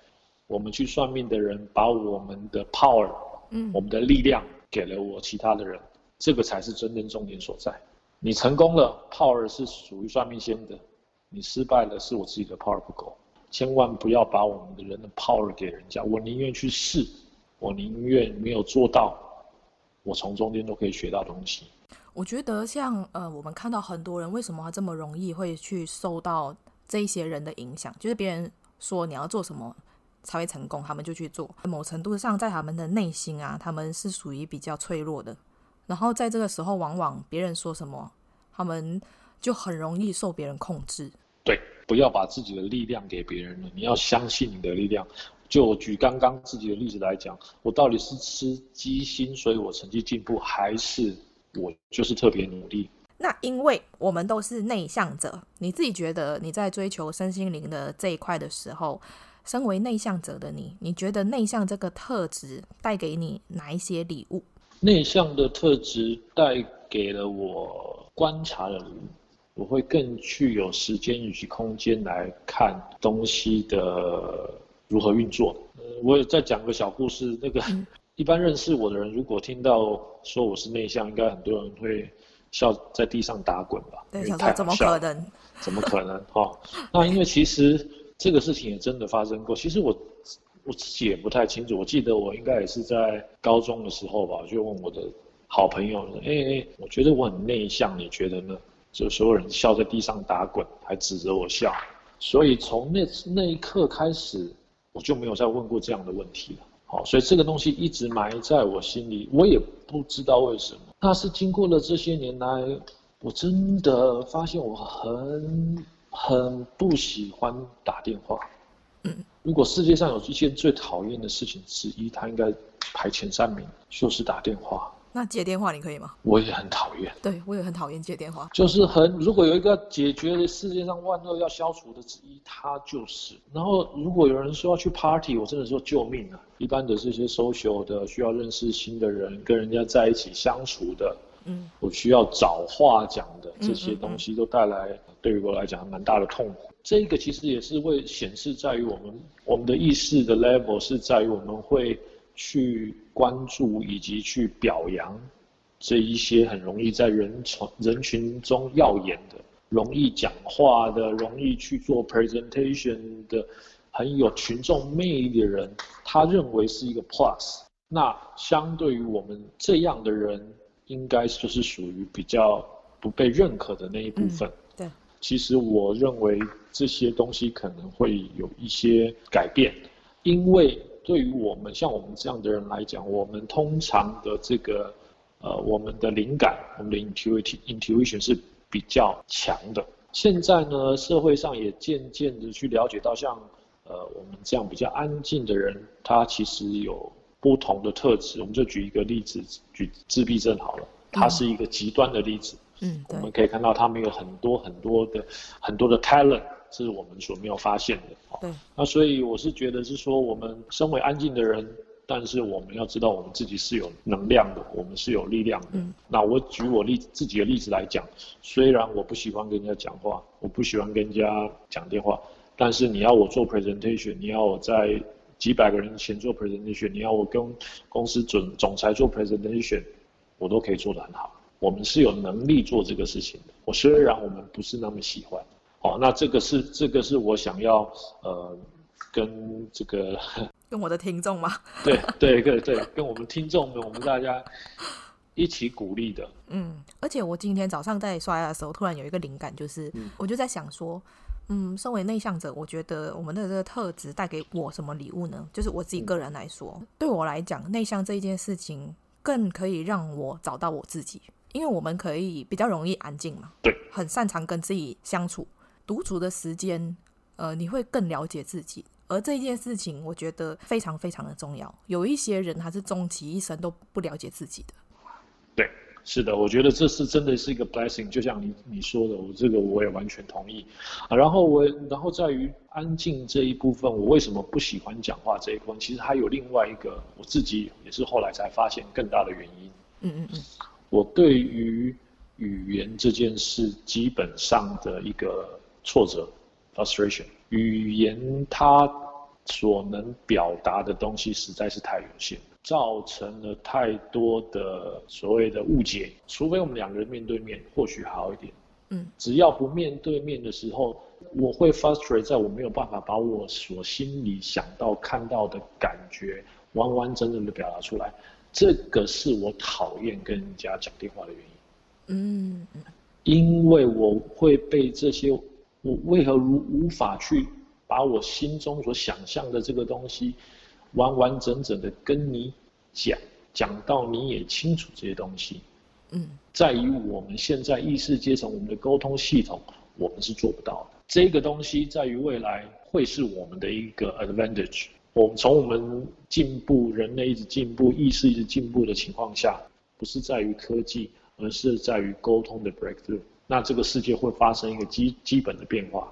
我们去算命的人把我们的 power，嗯，我们的力量给了我其他的人，这个才是真正重点所在。你成功了，power 是属于算命先的；你失败了，是我自己的 power 不够。千万不要把我们的人的 power 给人家。我宁愿去试，我宁愿没有做到，我从中间都可以学到东西。我觉得像呃，我们看到很多人为什么他这么容易会去受到这些人的影响，就是别人说你要做什么。才会成功，他们就去做。某程度上，在他们的内心啊，他们是属于比较脆弱的。然后在这个时候，往往别人说什么，他们就很容易受别人控制。对，不要把自己的力量给别人了，你要相信你的力量。就我举刚刚自己的例子来讲，我到底是吃鸡心，所以我成绩进步，还是我就是特别努力？那因为我们都是内向者，你自己觉得你在追求身心灵的这一块的时候，身为内向者的你，你觉得内向这个特质带给你哪一些礼物？内向的特质带给了我观察的礼物，我会更具有时间以及空间来看东西的如何运作。呃，我也再讲个小故事，那个 一般认识我的人，如果听到说我是内向，应该很多人会笑在地上打滚吧？对，想说怎么可能？怎么可能？哈、哦，那因为其实这个事情也真的发生过。其实我我自己也不太清楚。我记得我应该也是在高中的时候吧，就问我的好朋友说：“哎哎，我觉得我很内向，你觉得呢？”就所有人笑在地上打滚，还指着我笑。所以从那那一刻开始，我就没有再问过这样的问题了。好，所以这个东西一直埋在我心里，我也不知道为什么。那是经过了这些年来，我真的发现我很很不喜欢打电话。嗯，如果世界上有一件最讨厌的事情之一，他应该排前三名，就是打电话。那接电话你可以吗？我也很讨厌。对，我也很讨厌接电话。就是很，如果有一个解决的世界上万恶要消除的之一，它就是。然后如果有人说要去 party，我真的说救命啊！一般的这些 social 的需要认识新的人，跟人家在一起相处的，嗯，我需要找话讲的这些东西，都带来对于我来讲蛮大的痛苦。这个其实也是会显示在于我们我们的意识的 level 是在于我们会。去关注以及去表扬这一些很容易在人从人群中耀眼的、容易讲话的、容易去做 presentation 的、很有群众魅力的人，他认为是一个 plus。那相对于我们这样的人，应该就是属于比较不被认可的那一部分。嗯，对，其实我认为这些东西可能会有一些改变，因为。对于我们像我们这样的人来讲，我们通常的这个，呃，我们的灵感，我们的 intuition intuition 是比较强的。现在呢，社会上也渐渐的去了解到，像呃我们这样比较安静的人，他其实有不同的特质。我们就举一个例子，举自闭症好了，它是一个极端的例子。嗯，我们可以看到他们有很多很多的很多的 talent。是我们所没有发现的。对。那所以我是觉得是说，我们身为安静的人，但是我们要知道我们自己是有能量的，我们是有力量的。嗯。那我举我例自己的例子来讲，虽然我不喜欢跟人家讲话，我不喜欢跟人家讲电话，但是你要我做 presentation，你要我在几百个人前做 presentation，你要我跟公司总总裁做 presentation，我都可以做得很好。我们是有能力做这个事情的。我虽然我们不是那么喜欢。哦，那这个是这个是我想要呃跟这个 跟我的听众吗？对对对对，跟我们听众们，我们大家一起鼓励的。嗯，而且我今天早上在刷牙的时候，突然有一个灵感，就是、嗯、我就在想说，嗯，身为内向者，我觉得我们的这个特质带给我什么礼物呢？就是我自己个人来说，嗯、对我来讲，内向这一件事情更可以让我找到我自己，因为我们可以比较容易安静嘛，对，很擅长跟自己相处。独处的时间，呃，你会更了解自己，而这件事情我觉得非常非常的重要。有一些人他是终其一生都不了解自己的。对，是的，我觉得这是真的是一个 blessing，就像你你说的，我这个我也完全同意。啊，然后我然后在于安静这一部分，我为什么不喜欢讲话这一部分？其实还有另外一个，我自己也是后来才发现更大的原因。嗯嗯嗯，我对于语言这件事基本上的一个。挫折，frustration，语言它所能表达的东西实在是太有限，造成了太多的所谓的误解。除非我们两个人面对面，或许好一点。嗯，只要不面对面的时候，我会 frustrate，在我没有办法把我所心里想到、看到的感觉完完整整的表达出来。这个是我讨厌跟人家讲电话的原因。嗯，因为我会被这些。我为何如无法去把我心中所想象的这个东西，完完整整的跟你讲，讲到你也清楚这些东西？嗯，在于我们现在意识阶层，我们的沟通系统，我们是做不到的。这个东西在于未来会是我们的一个 advantage。我们从我们进步，人类一直进步，意识一直进步的情况下，不是在于科技，而是在于沟通的 breakthrough。那这个世界会发生一个基基本的变化。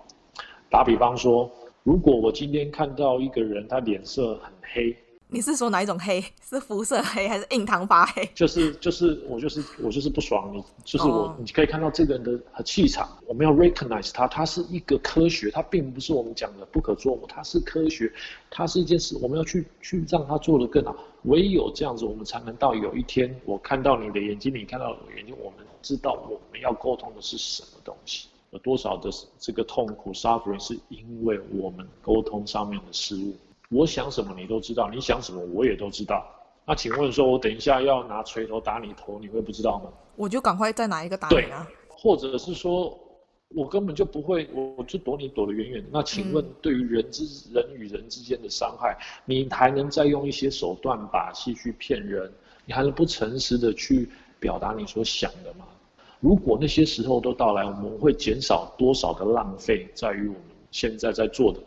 打比方说，如果我今天看到一个人，他脸色很黑，你是说哪一种黑？是肤色黑还是印堂发黑？就是就是我就是我就是不爽你，就是我、oh. 你可以看到这个人的气场，我们要 recognize 他，他是一个科学，它并不是我们讲的不可捉摸，它是科学，它是一件事，我们要去去让他做得更好。唯有这样子，我们才能到有一天，我看到你的眼睛，你看到我的眼睛，我们知道我们要沟通的是什么东西，有多少的这个痛苦 suffering 是因为我们沟通上面的失误。我想什么你都知道，你想什么我也都知道。那请问说，我等一下要拿锤头打你头，你会不知道吗？我就赶快再拿一个打你啊！或者是说，我根本就不会，我就躲你躲得远远的。那请问，对于人之、嗯、人与人之间的伤害，你还能再用一些手段把戏去骗人？你还能不诚实的去表达你所想的吗？如果那些时候都到来，我们会减少多少的浪费，在于我们现在在做的。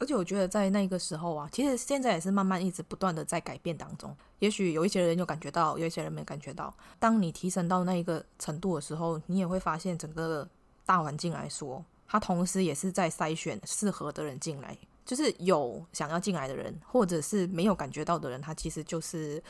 而且我觉得在那个时候啊，其实现在也是慢慢一直不断的在改变当中。也许有一些人有感觉到，有一些人没感觉到。当你提升到那一个程度的时候，你也会发现整个大环境来说，它同时也是在筛选适合的人进来。就是有想要进来的人，或者是没有感觉到的人，他其实就是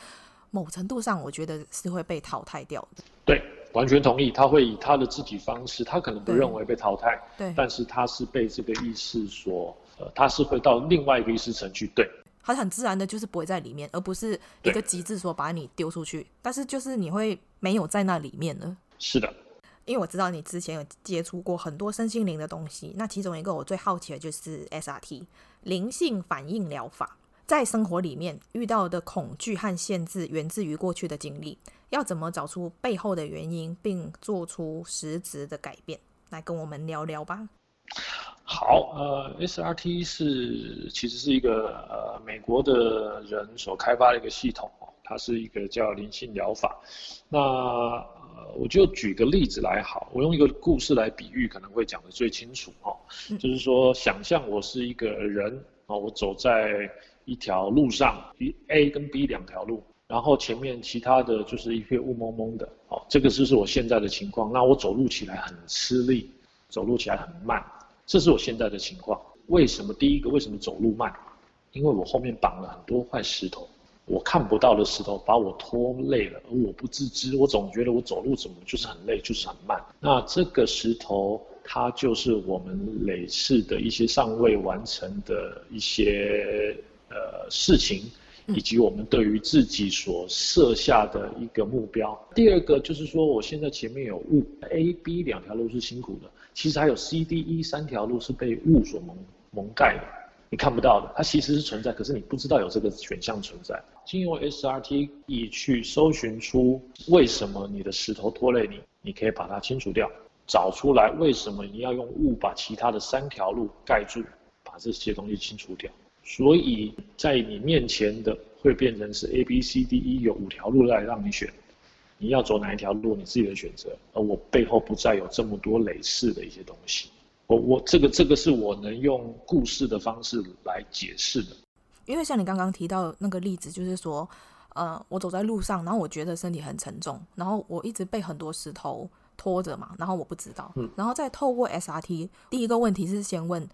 某程度上，我觉得是会被淘汰掉的。对，完全同意。他会以他的自己方式，他可能不认为被淘汰，对，但是他是被这个意识所。呃他是会到另外一个意识层去，对，他很自然的就是不会在里面，而不是一个机制说把你丢出去，但是就是你会没有在那里面呢。是的，因为我知道你之前有接触过很多身心灵的东西，那其中一个我最好奇的就是 SRT 灵性反应疗法，在生活里面遇到的恐惧和限制源自于过去的经历，要怎么找出背后的原因，并做出实质的改变，来跟我们聊聊吧。好，呃，SRT 是其实是一个呃美国的人所开发的一个系统，它是一个叫灵性疗法。那呃，我就举个例子来好，我用一个故事来比喻，可能会讲得最清楚哈。就是说，想象我是一个人啊，我走在一条路上，A 跟 B 两条路，然后前面其他的就是一片雾蒙蒙的，哦，这个就是我现在的情况。那我走路起来很吃力，走路起来很慢。这是我现在的情况。为什么？第一个，为什么走路慢？因为我后面绑了很多块石头，我看不到的石头把我拖累了，而我不自知。我总觉得我走路怎么就是很累，就是很慢。那这个石头，它就是我们累世的一些尚未完成的一些呃事情，以及我们对于自己所设下的一个目标。第二个就是说，我现在前面有雾，A、B 两条路是辛苦的。其实还有 C、D、E 三条路是被雾所蒙蒙盖的，你看不到的，它其实是存在，可是你不知道有这个选项存在。经由 SRT 以去搜寻出为什么你的石头拖累你，你可以把它清除掉，找出来为什么你要用雾把其他的三条路盖住，把这些东西清除掉。所以在你面前的会变成是 A、B、C、D、E 有五条路来让你选。你要走哪一条路，你自己的选择。而我背后不再有这么多累世的一些东西。我我这个这个是我能用故事的方式来解释的。因为像你刚刚提到那个例子，就是说，呃，我走在路上，然后我觉得身体很沉重，然后我一直被很多石头拖着嘛，然后我不知道。嗯。然后再透过 SRT，第一个问题是先问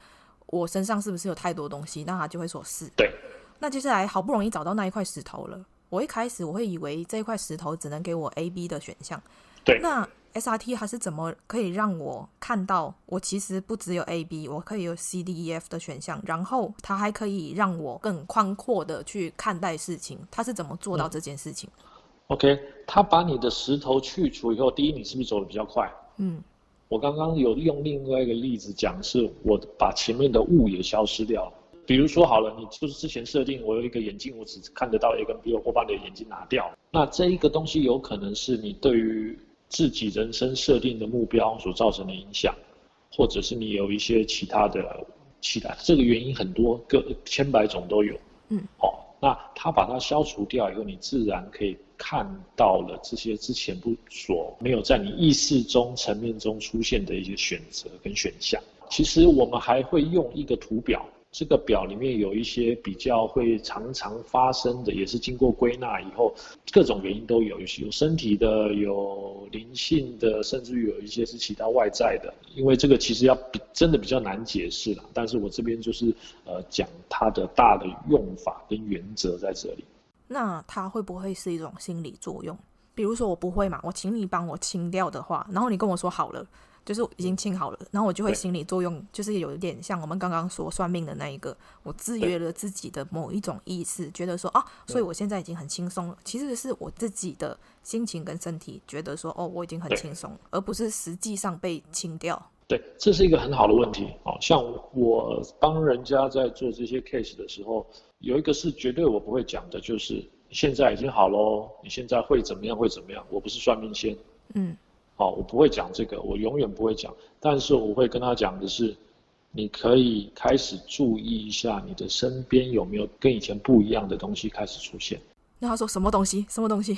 我身上是不是有太多东西，那他就会说是。对。那接下来好不容易找到那一块石头了。我一开始我会以为这一块石头只能给我 A、B 的选项，对。那 SRT 它是怎么可以让我看到我其实不只有 A、B，我可以有 C、D、E、F 的选项，然后它还可以让我更宽阔的去看待事情。它是怎么做到这件事情？嗯，OK，它把你的石头去除以后，第一，你是不是走的比较快？嗯。我刚刚有用另外一个例子讲，是我把前面的雾也消失掉了。比如说好了，你就是之前设定我有一个眼镜，我只看得到 A 跟 B，我把你的眼镜拿掉。那这一个东西有可能是你对于自己人生设定的目标所造成的影响，或者是你有一些其他的其他这个原因很多个千百种都有。嗯，好，那他把它消除掉以后，你自然可以看到了这些之前不所没有在你意识中层面中出现的一些选择跟选项。其实我们还会用一个图表。这个表里面有一些比较会常常发生的，也是经过归纳以后，各种原因都有，有有身体的，有灵性的，甚至于有一些是其他外在的，因为这个其实要比真的比较难解释了。但是我这边就是呃讲它的大的用法跟原则在这里。那它会不会是一种心理作用？比如说我不会嘛，我请你帮我清掉的话，然后你跟我说好了。就是已经清好了，然后我就会心理作用，就是有一点像我们刚刚说算命的那一个，我制约了自己的某一种意识，觉得说啊，所以我现在已经很轻松了。其实是我自己的心情跟身体觉得说，哦，我已经很轻松，而不是实际上被清掉。对，这是一个很好的问题。哦，像我帮人家在做这些 case 的时候，有一个是绝对我不会讲的，就是现在已经好喽，你现在会怎么样？会怎么样？我不是算命仙。嗯。好，我不会讲这个，我永远不会讲。但是我会跟他讲的是，你可以开始注意一下你的身边有没有跟以前不一样的东西开始出现。那他说什么东西？什么东西？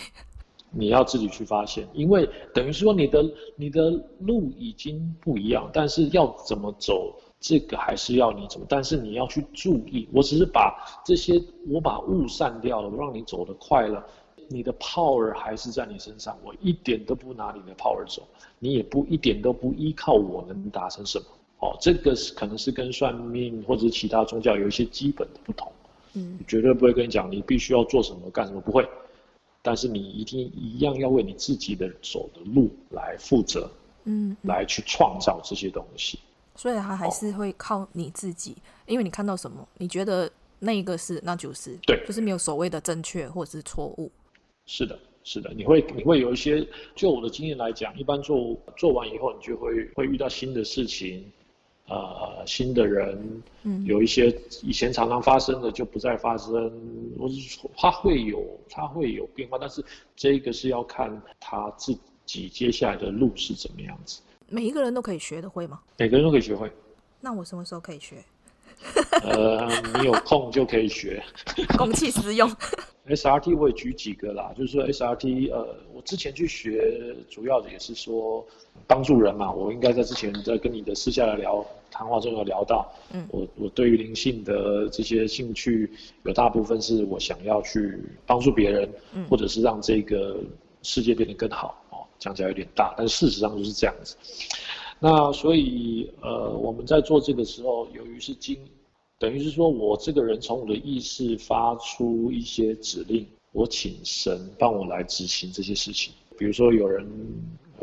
你要自己去发现，因为等于说你的你的路已经不一样，但是要怎么走，这个还是要你怎么。但是你要去注意，我只是把这些我把雾散掉了，我让你走得快了。你的 power 还是在你身上，我一点都不拿你的 power 走，你也不一点都不依靠我能达成什么。哦，这个是可能是跟算命或者是其他宗教有一些基本的不同。嗯，绝对不会跟你讲你必须要做什么干什么，不会。但是你一定一样要为你自己的走的路来负责，嗯，来去创造这些东西。所以他还是会靠你自己，因为你看到什么，你觉得那一个是，那就是对，就是没有所谓的正确或者是错误。是的，是的，你会你会有一些，就我的经验来讲，一般做做完以后，你就会会遇到新的事情，呃，新的人，嗯，有一些以前常常发生的就不再发生，或是说它会有它会有变化，但是这个是要看他自己接下来的路是怎么样子。每一个人都可以学得会吗？每个人都可以学会。那我什么时候可以学？呃，你有空就可以学，公器私用。SRT 我也举几个啦，就是说 SRT，呃，我之前去学，主要的也是说帮助人嘛。我应该在之前在跟你的私下的聊谈话中有聊到，嗯，我我对于灵性的这些兴趣，有大部分是我想要去帮助别人，嗯，或者是让这个世界变得更好。讲起来有点大，但事实上就是这样子。那所以，呃，我们在做这个时候，由于是经。等于是说，我这个人从我的意识发出一些指令，我请神帮我来执行这些事情。比如说有人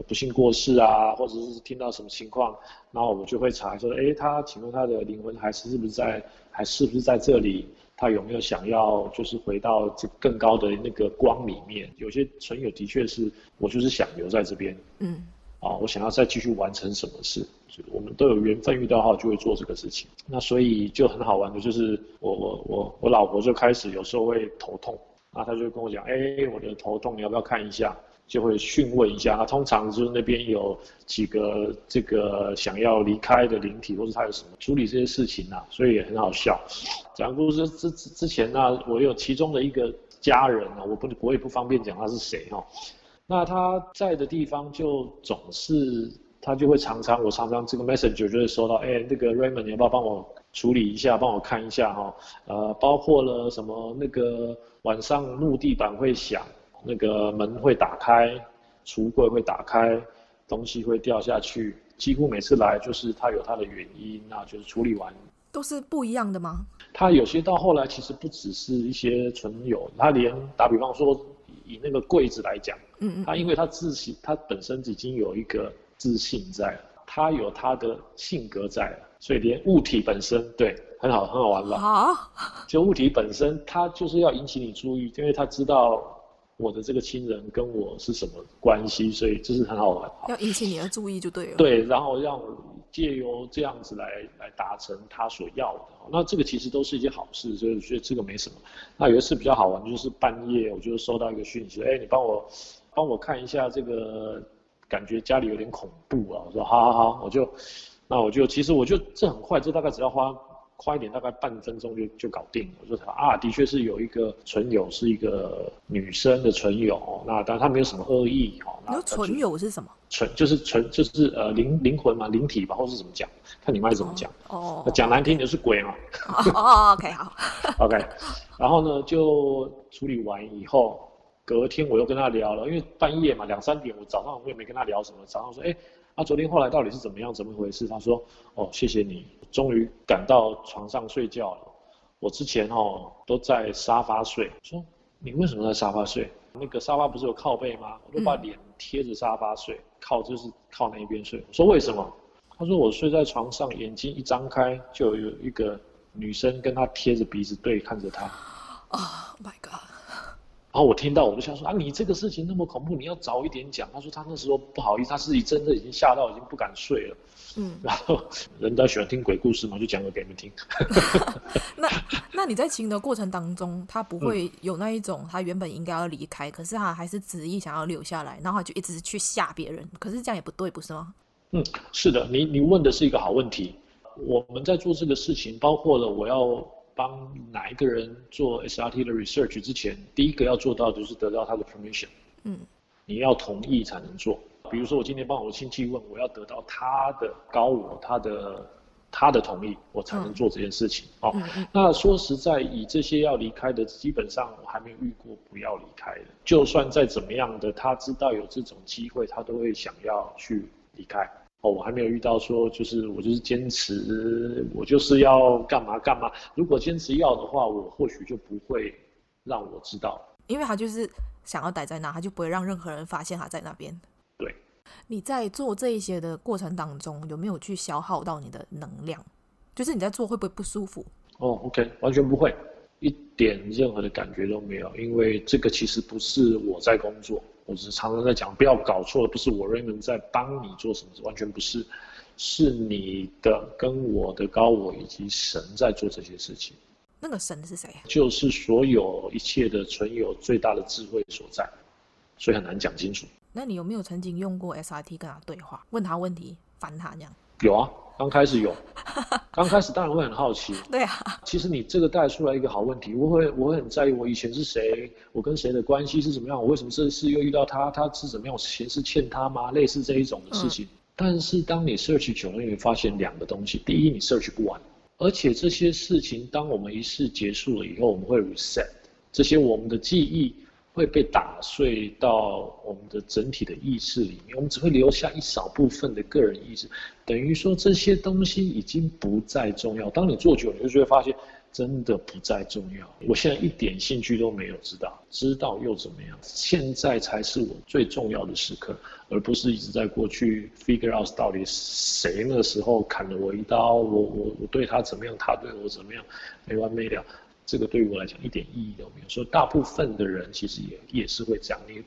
不幸过世啊，或者是听到什么情况，然后我们就会查说，哎，他请问他的灵魂还是是不是在，还是不是在这里？他有没有想要就是回到这更高的那个光里面？有些存有的确是我就是想留在这边，嗯。啊，我想要再继续完成什么事，我们都有缘分遇到后就会做这个事情。那所以就很好玩的，就是我我我我老婆就开始有时候会头痛，那她就跟我讲，哎、欸，我的头痛，你要不要看一下？就会询问一下。那通常就是那边有几个这个想要离开的灵体，或是他有什么处理这些事情啊，所以也很好笑。讲故事之之之前呢，我有其中的一个家人啊，我不我也不方便讲他是谁哈。那他在的地方就总是，他就会常常，我常常这个 messenger 就会收到，哎，那个 Raymond，你要不要帮我处理一下，帮我看一下哈？呃，包括了什么那个晚上木地板会响，那个门会打开，橱柜会打开，东西会掉下去，几乎每次来就是它有它的原因，那就是处理完。都是不一样的吗？它有些到后来其实不只是一些存有，它连打比方说。以那个柜子来讲，嗯嗯，它因为它自信，它本身已经有一个自信在了，他有它的性格在了，所以连物体本身，对，很好，很好玩吧？好，就物体本身，它就是要引起你注意，因为它知道我的这个亲人跟我是什么关系，所以这是很好玩。要引起你的注意就对了。对，然后让我。借由这样子来来达成他所要的，那这个其实都是一件好事，所以觉得这个没什么。那有一次比较好玩，就是半夜我就收到一个讯息，哎，你帮我帮我看一下这个，感觉家里有点恐怖啊。我说好好好，我就那我就其实我就这很快，这大概只要花。快一点，大概半分钟就就搞定了。我说他啊，的确是有一个存友，是一个女生的存友。那当然他没有什么恶意哈。那存友是什么？存就是存就是呃灵灵魂嘛，灵体吧，或是怎么讲？看你妈怎么讲。哦。讲、哦、难听就是鬼嘛。哦，OK，好。OK，然后呢就处理完以后，隔天我又跟他聊了，因为半夜嘛，两三点，我早上我也没跟他聊什么。早上说，哎，啊，昨天后来到底是怎么样，怎么回事？他说，哦，谢谢你，终于赶到床上睡觉了。我之前哦都在沙发睡。说你为什么在沙发睡？那个沙发不是有靠背吗？我就把脸贴着沙发睡，靠就是靠那一边睡。我说为什么？他说我睡在床上，眼睛一张开就有一个女生跟他贴着鼻子对看着他。啊，Oh my God！然后我听到，我就想说啊，你这个事情那么恐怖，你要早一点讲。他说他那时候不好意思，他自己真的已经吓到，已经不敢睡了。嗯，然后人家喜欢听鬼故事嘛，就讲个给你们听。那那你在亲的过程当中，他不会有那一种他原本应该要离开，嗯、可是他还是执意想要留下来，然后就一直去吓别人。可是这样也不对，不是吗？嗯，是的，你你问的是一个好问题。我们在做这个事情，包括了我要。帮哪一个人做 SRT 的 research 之前，第一个要做到就是得到他的 permission。嗯，你要同意才能做。比如说我今天帮我的亲戚问，我要得到他的高我，他的他的同意，我才能做这件事情。哦，那说实在，以这些要离开的，基本上我还没有遇过不要离开的。就算再怎么样的，他知道有这种机会，他都会想要去离开。哦，我还没有遇到说，就是我就是坚持，我就是要干嘛干嘛。如果坚持要的话，我或许就不会让我知道，因为他就是想要待在那，他就不会让任何人发现他在那边。对，你在做这一些的过程当中，有没有去消耗到你的能量？就是你在做会不会不舒服？哦，OK，完全不会，一点任何的感觉都没有，因为这个其实不是我在工作。我只是常常在讲，不要搞错了，不是我 Raymond 在帮你做什么，完全不是，是你的跟我的高我以及神在做这些事情。那个神是谁？就是所有一切的存有最大的智慧所在，所以很难讲清楚。那你有没有曾经用过 SRT 跟他对话，问他问题，烦他这样？有啊。刚开始有，刚开始当然会很好奇。对啊，其实你这个带出来一个好问题，我会我会很在意我以前是谁，我跟谁的关系是怎么样，我为什么这次又遇到他，他是怎么样，我前世欠他吗？类似这一种的事情。嗯、但是当你 search 久了，你会发现两个东西：第一，你 search 不完，而且这些事情当我们一世结束了以后，我们会 reset 这些我们的记忆。会被打碎到我们的整体的意识里面，我们只会留下一少部分的个人意识，等于说这些东西已经不再重要。当你做久了，你就会发现真的不再重要。我现在一点兴趣都没有，知道，知道又怎么样？现在才是我最重要的时刻，而不是一直在过去 figure out 到底谁那时候砍了我一刀，我我我对他怎么样，他对我怎么样，没完没了。这个对于我来讲一点意义都没有。所以大部分的人其实也也是会这样，你，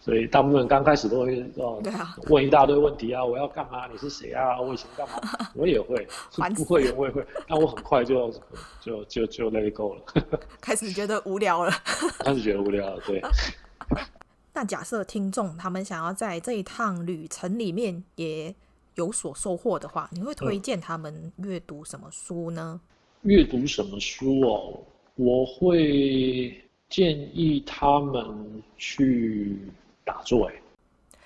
所以大部分人刚开始都会哦，问一大堆问题啊，我要干嘛？你是谁啊？我以前干嘛？我也会，不会也我也会，但我很快就就就就 let it go 了。开始觉得无聊了。开始觉得无聊了，对。那假设听众他们想要在这一趟旅程里面也有所收获的话，你会推荐他们阅读什么书呢？阅读什么书哦？我会建议他们去打坐，哎，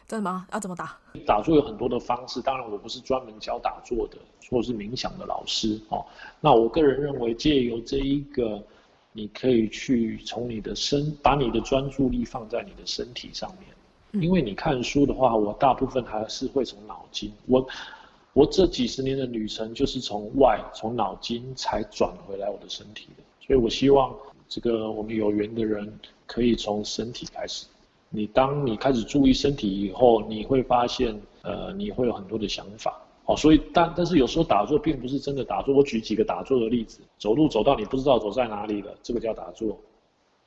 真的吗？要怎么打？打坐有很多的方式，当然我不是专门教打坐的，或是冥想的老师哦。那我个人认为，借由这一个，你可以去从你的身，把你的专注力放在你的身体上面，因为你看书的话，我大部分还是会从脑筋我。我这几十年的旅程，就是从外、从脑筋才转回来我的身体的，所以我希望这个我们有缘的人可以从身体开始。你当你开始注意身体以后，你会发现，呃，你会有很多的想法。哦，所以但但是有时候打坐并不是真的打坐。我举几个打坐的例子：走路走到你不知道走在哪里了，这个叫打坐；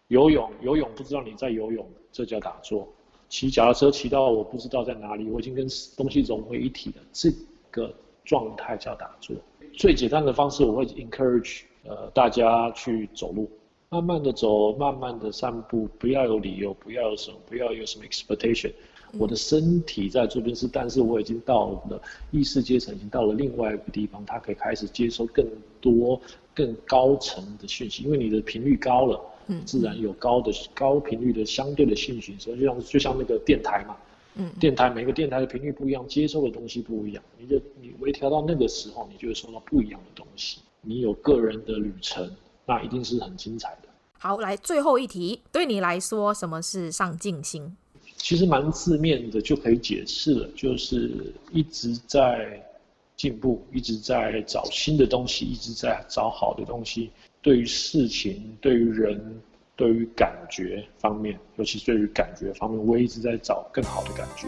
游泳游泳不知道你在游泳，这叫打坐；骑脚踏车骑到我不知道在哪里，我已经跟东西融为一体了，这。个状态叫打坐，最简单的方式我会 encourage 呃大家去走路，慢慢的走，慢慢的散步，不要有理由，不要有什么，不要有什么 expectation。我的身体在这边是，但是我已经到了意识阶层，已经到了另外一个地方，它可以开始接收更多、更高层的讯息，因为你的频率高了，自然有高的高频率的相对的讯息，所以就像就像那个电台嘛。嗯，电台每个电台的频率不一样，接收的东西不一样。你就你微调到那个时候，你就会收到不一样的东西。你有个人的旅程，那一定是很精彩的。好，来最后一题，对你来说，什么是上进心？其实蛮字面的就可以解释了，就是一直在进步，一直在找新的东西，一直在找好的东西。对于事情，对于人，对于感觉方面，尤其对于感觉方面，我一直在找更好的感觉。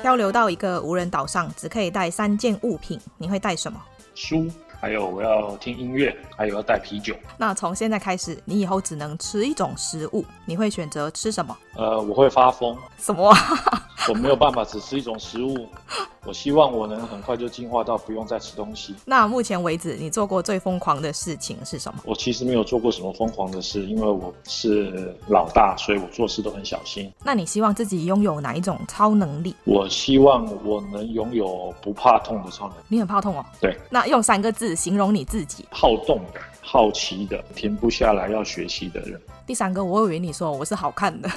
漂流到一个无人岛上，只可以带三件物品，你会带什么？书。还有我要听音乐，还有要带啤酒。那从现在开始，你以后只能吃一种食物，你会选择吃什么？呃，我会发疯。什么？我没有办法只吃一种食物。我希望我能很快就进化到不用再吃东西。那目前为止，你做过最疯狂的事情是什么？我其实没有做过什么疯狂的事，因为我是老大，所以我做事都很小心。那你希望自己拥有哪一种超能力？我希望我能拥有不怕痛的超能力。你很怕痛哦？对。那用三个字形容你自己：好动的、好奇的、停不下来要学习的人。第三个，我以为你说我是好看的。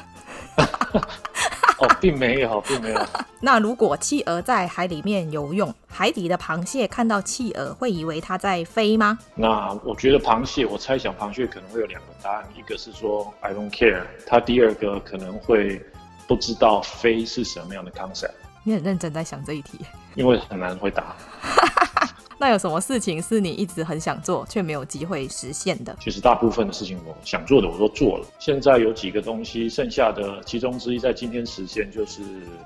哦，并没有，并没有。那如果企鹅在海里面游泳，海底的螃蟹看到企鹅会以为它在飞吗？那我觉得螃蟹，我猜想螃蟹可能会有两个答案，一个是说 I don't care，它第二个可能会不知道飞是什么样的 concept。你很认真在想这一题，因为很难回答。那有什么事情是你一直很想做却没有机会实现的？其实大部分的事情我想做的我都做了。现在有几个东西，剩下的其中之一在今天实现，就是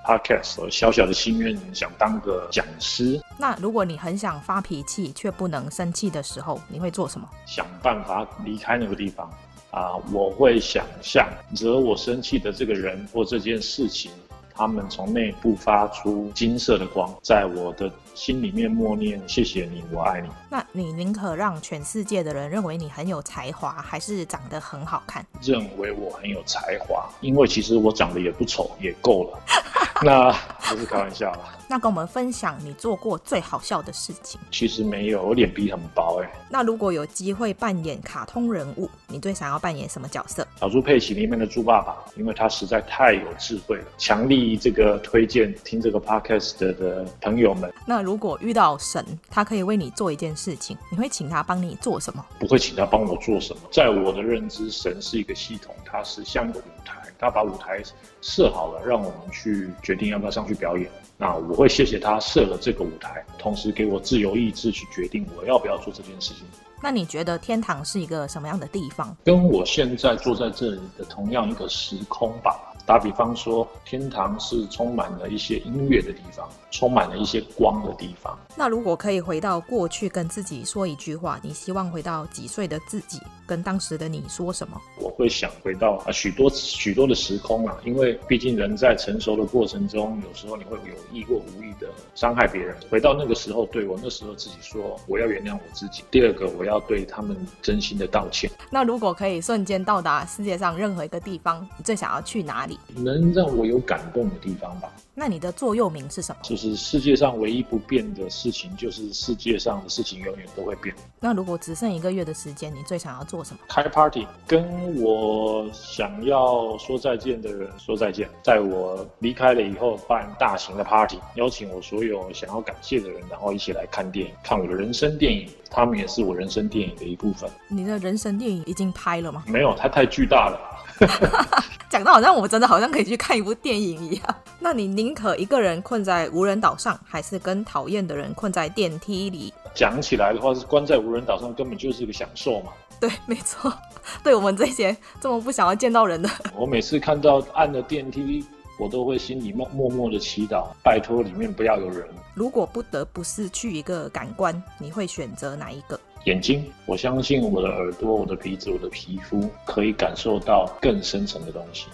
podcast。小小的心愿，想当个讲师。那如果你很想发脾气却不能生气的时候，你会做什么？想办法离开那个地方。啊，我会想象惹我生气的这个人或这件事情。他们从内部发出金色的光，在我的心里面默念：“谢谢你，我爱你。”那你宁可让全世界的人认为你很有才华，还是长得很好看？认为我很有才华，因为其实我长得也不丑，也够了。那不是开玩笑啦。那跟我们分享你做过最好笑的事情。其实没有，我脸皮很薄哎。那如果有机会扮演卡通人物，你最想要扮演什么角色？小猪佩奇里面的猪爸爸，因为他实在太有智慧了。强力这个推荐听这个 podcast 的朋友们。那如果遇到神，他可以为你做一件事情，你会请他帮你做什么？不会请他帮我做什么。在我的认知，神是一个系统，它是像一个舞台。他把舞台设好了，让我们去决定要不要上去表演。那我会谢谢他设了这个舞台，同时给我自由意志去决定我要不要做这件事情。那你觉得天堂是一个什么样的地方？跟我现在坐在这里的同样一个时空吧。打比方说，天堂是充满了一些音乐的地方，充满了一些光的地方。那如果可以回到过去，跟自己说一句话，你希望回到几岁的自己，跟当时的你说什么？我会想回到啊许多许多的时空啊，因为毕竟人在成熟的过程中，有时候你会有意或无意的伤害别人。回到那个时候，对我那时候自己说，我要原谅我自己。第二个，我要对他们真心的道歉。那如果可以瞬间到达世界上任何一个地方，你最想要去哪里？能让我有感动的地方吧。那你的座右铭是什么？就是世界上唯一不变的事情，就是世界上的事情永远都会变。那如果只剩一个月的时间，你最想要做什么？开 party，跟我想要说再见的人说再见。在我离开了以后，办大型的 party，邀请我所有想要感谢的人，然后一起来看电影，看我的人生电影。他们也是我人生电影的一部分。你的人生电影已经拍了吗？没有，它太巨大了。讲到好像我们真的好像可以去看一部电影一样。那你宁可一个人困在无人岛上，还是跟讨厌的人困在电梯里？讲起来的话，是关在无人岛上根本就是一个享受嘛。对，没错。对我们这些这么不想要见到人的，我每次看到按了电梯，我都会心里默默默的祈祷，拜托里面不要有人。如果不得不失去一个感官，你会选择哪一个？眼睛，我相信我的耳朵、我的鼻子、我的皮肤可以感受到更深层的东西。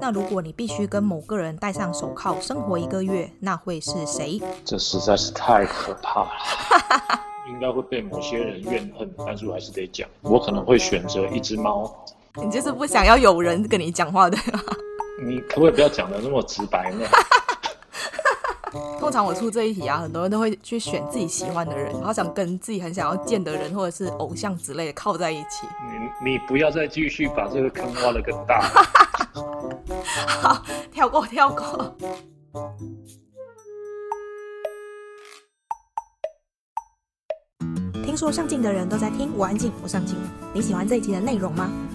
那如果你必须跟某个人戴上手铐生活一个月，那会是谁？这实在是太可怕了，应该会被某些人怨恨，但是我还是得讲，我可能会选择一只猫。你就是不想要有人跟你讲话的？你可不可以不要讲得那么直白呢？通常我出这一题啊，很多人都会去选自己喜欢的人，好想跟自己很想要见的人或者是偶像之类的靠在一起。你你不要再继续把这个坑挖得更大。好，跳过跳过。听说上镜的人都在听，我安静，我上镜。你喜欢这一集的内容吗？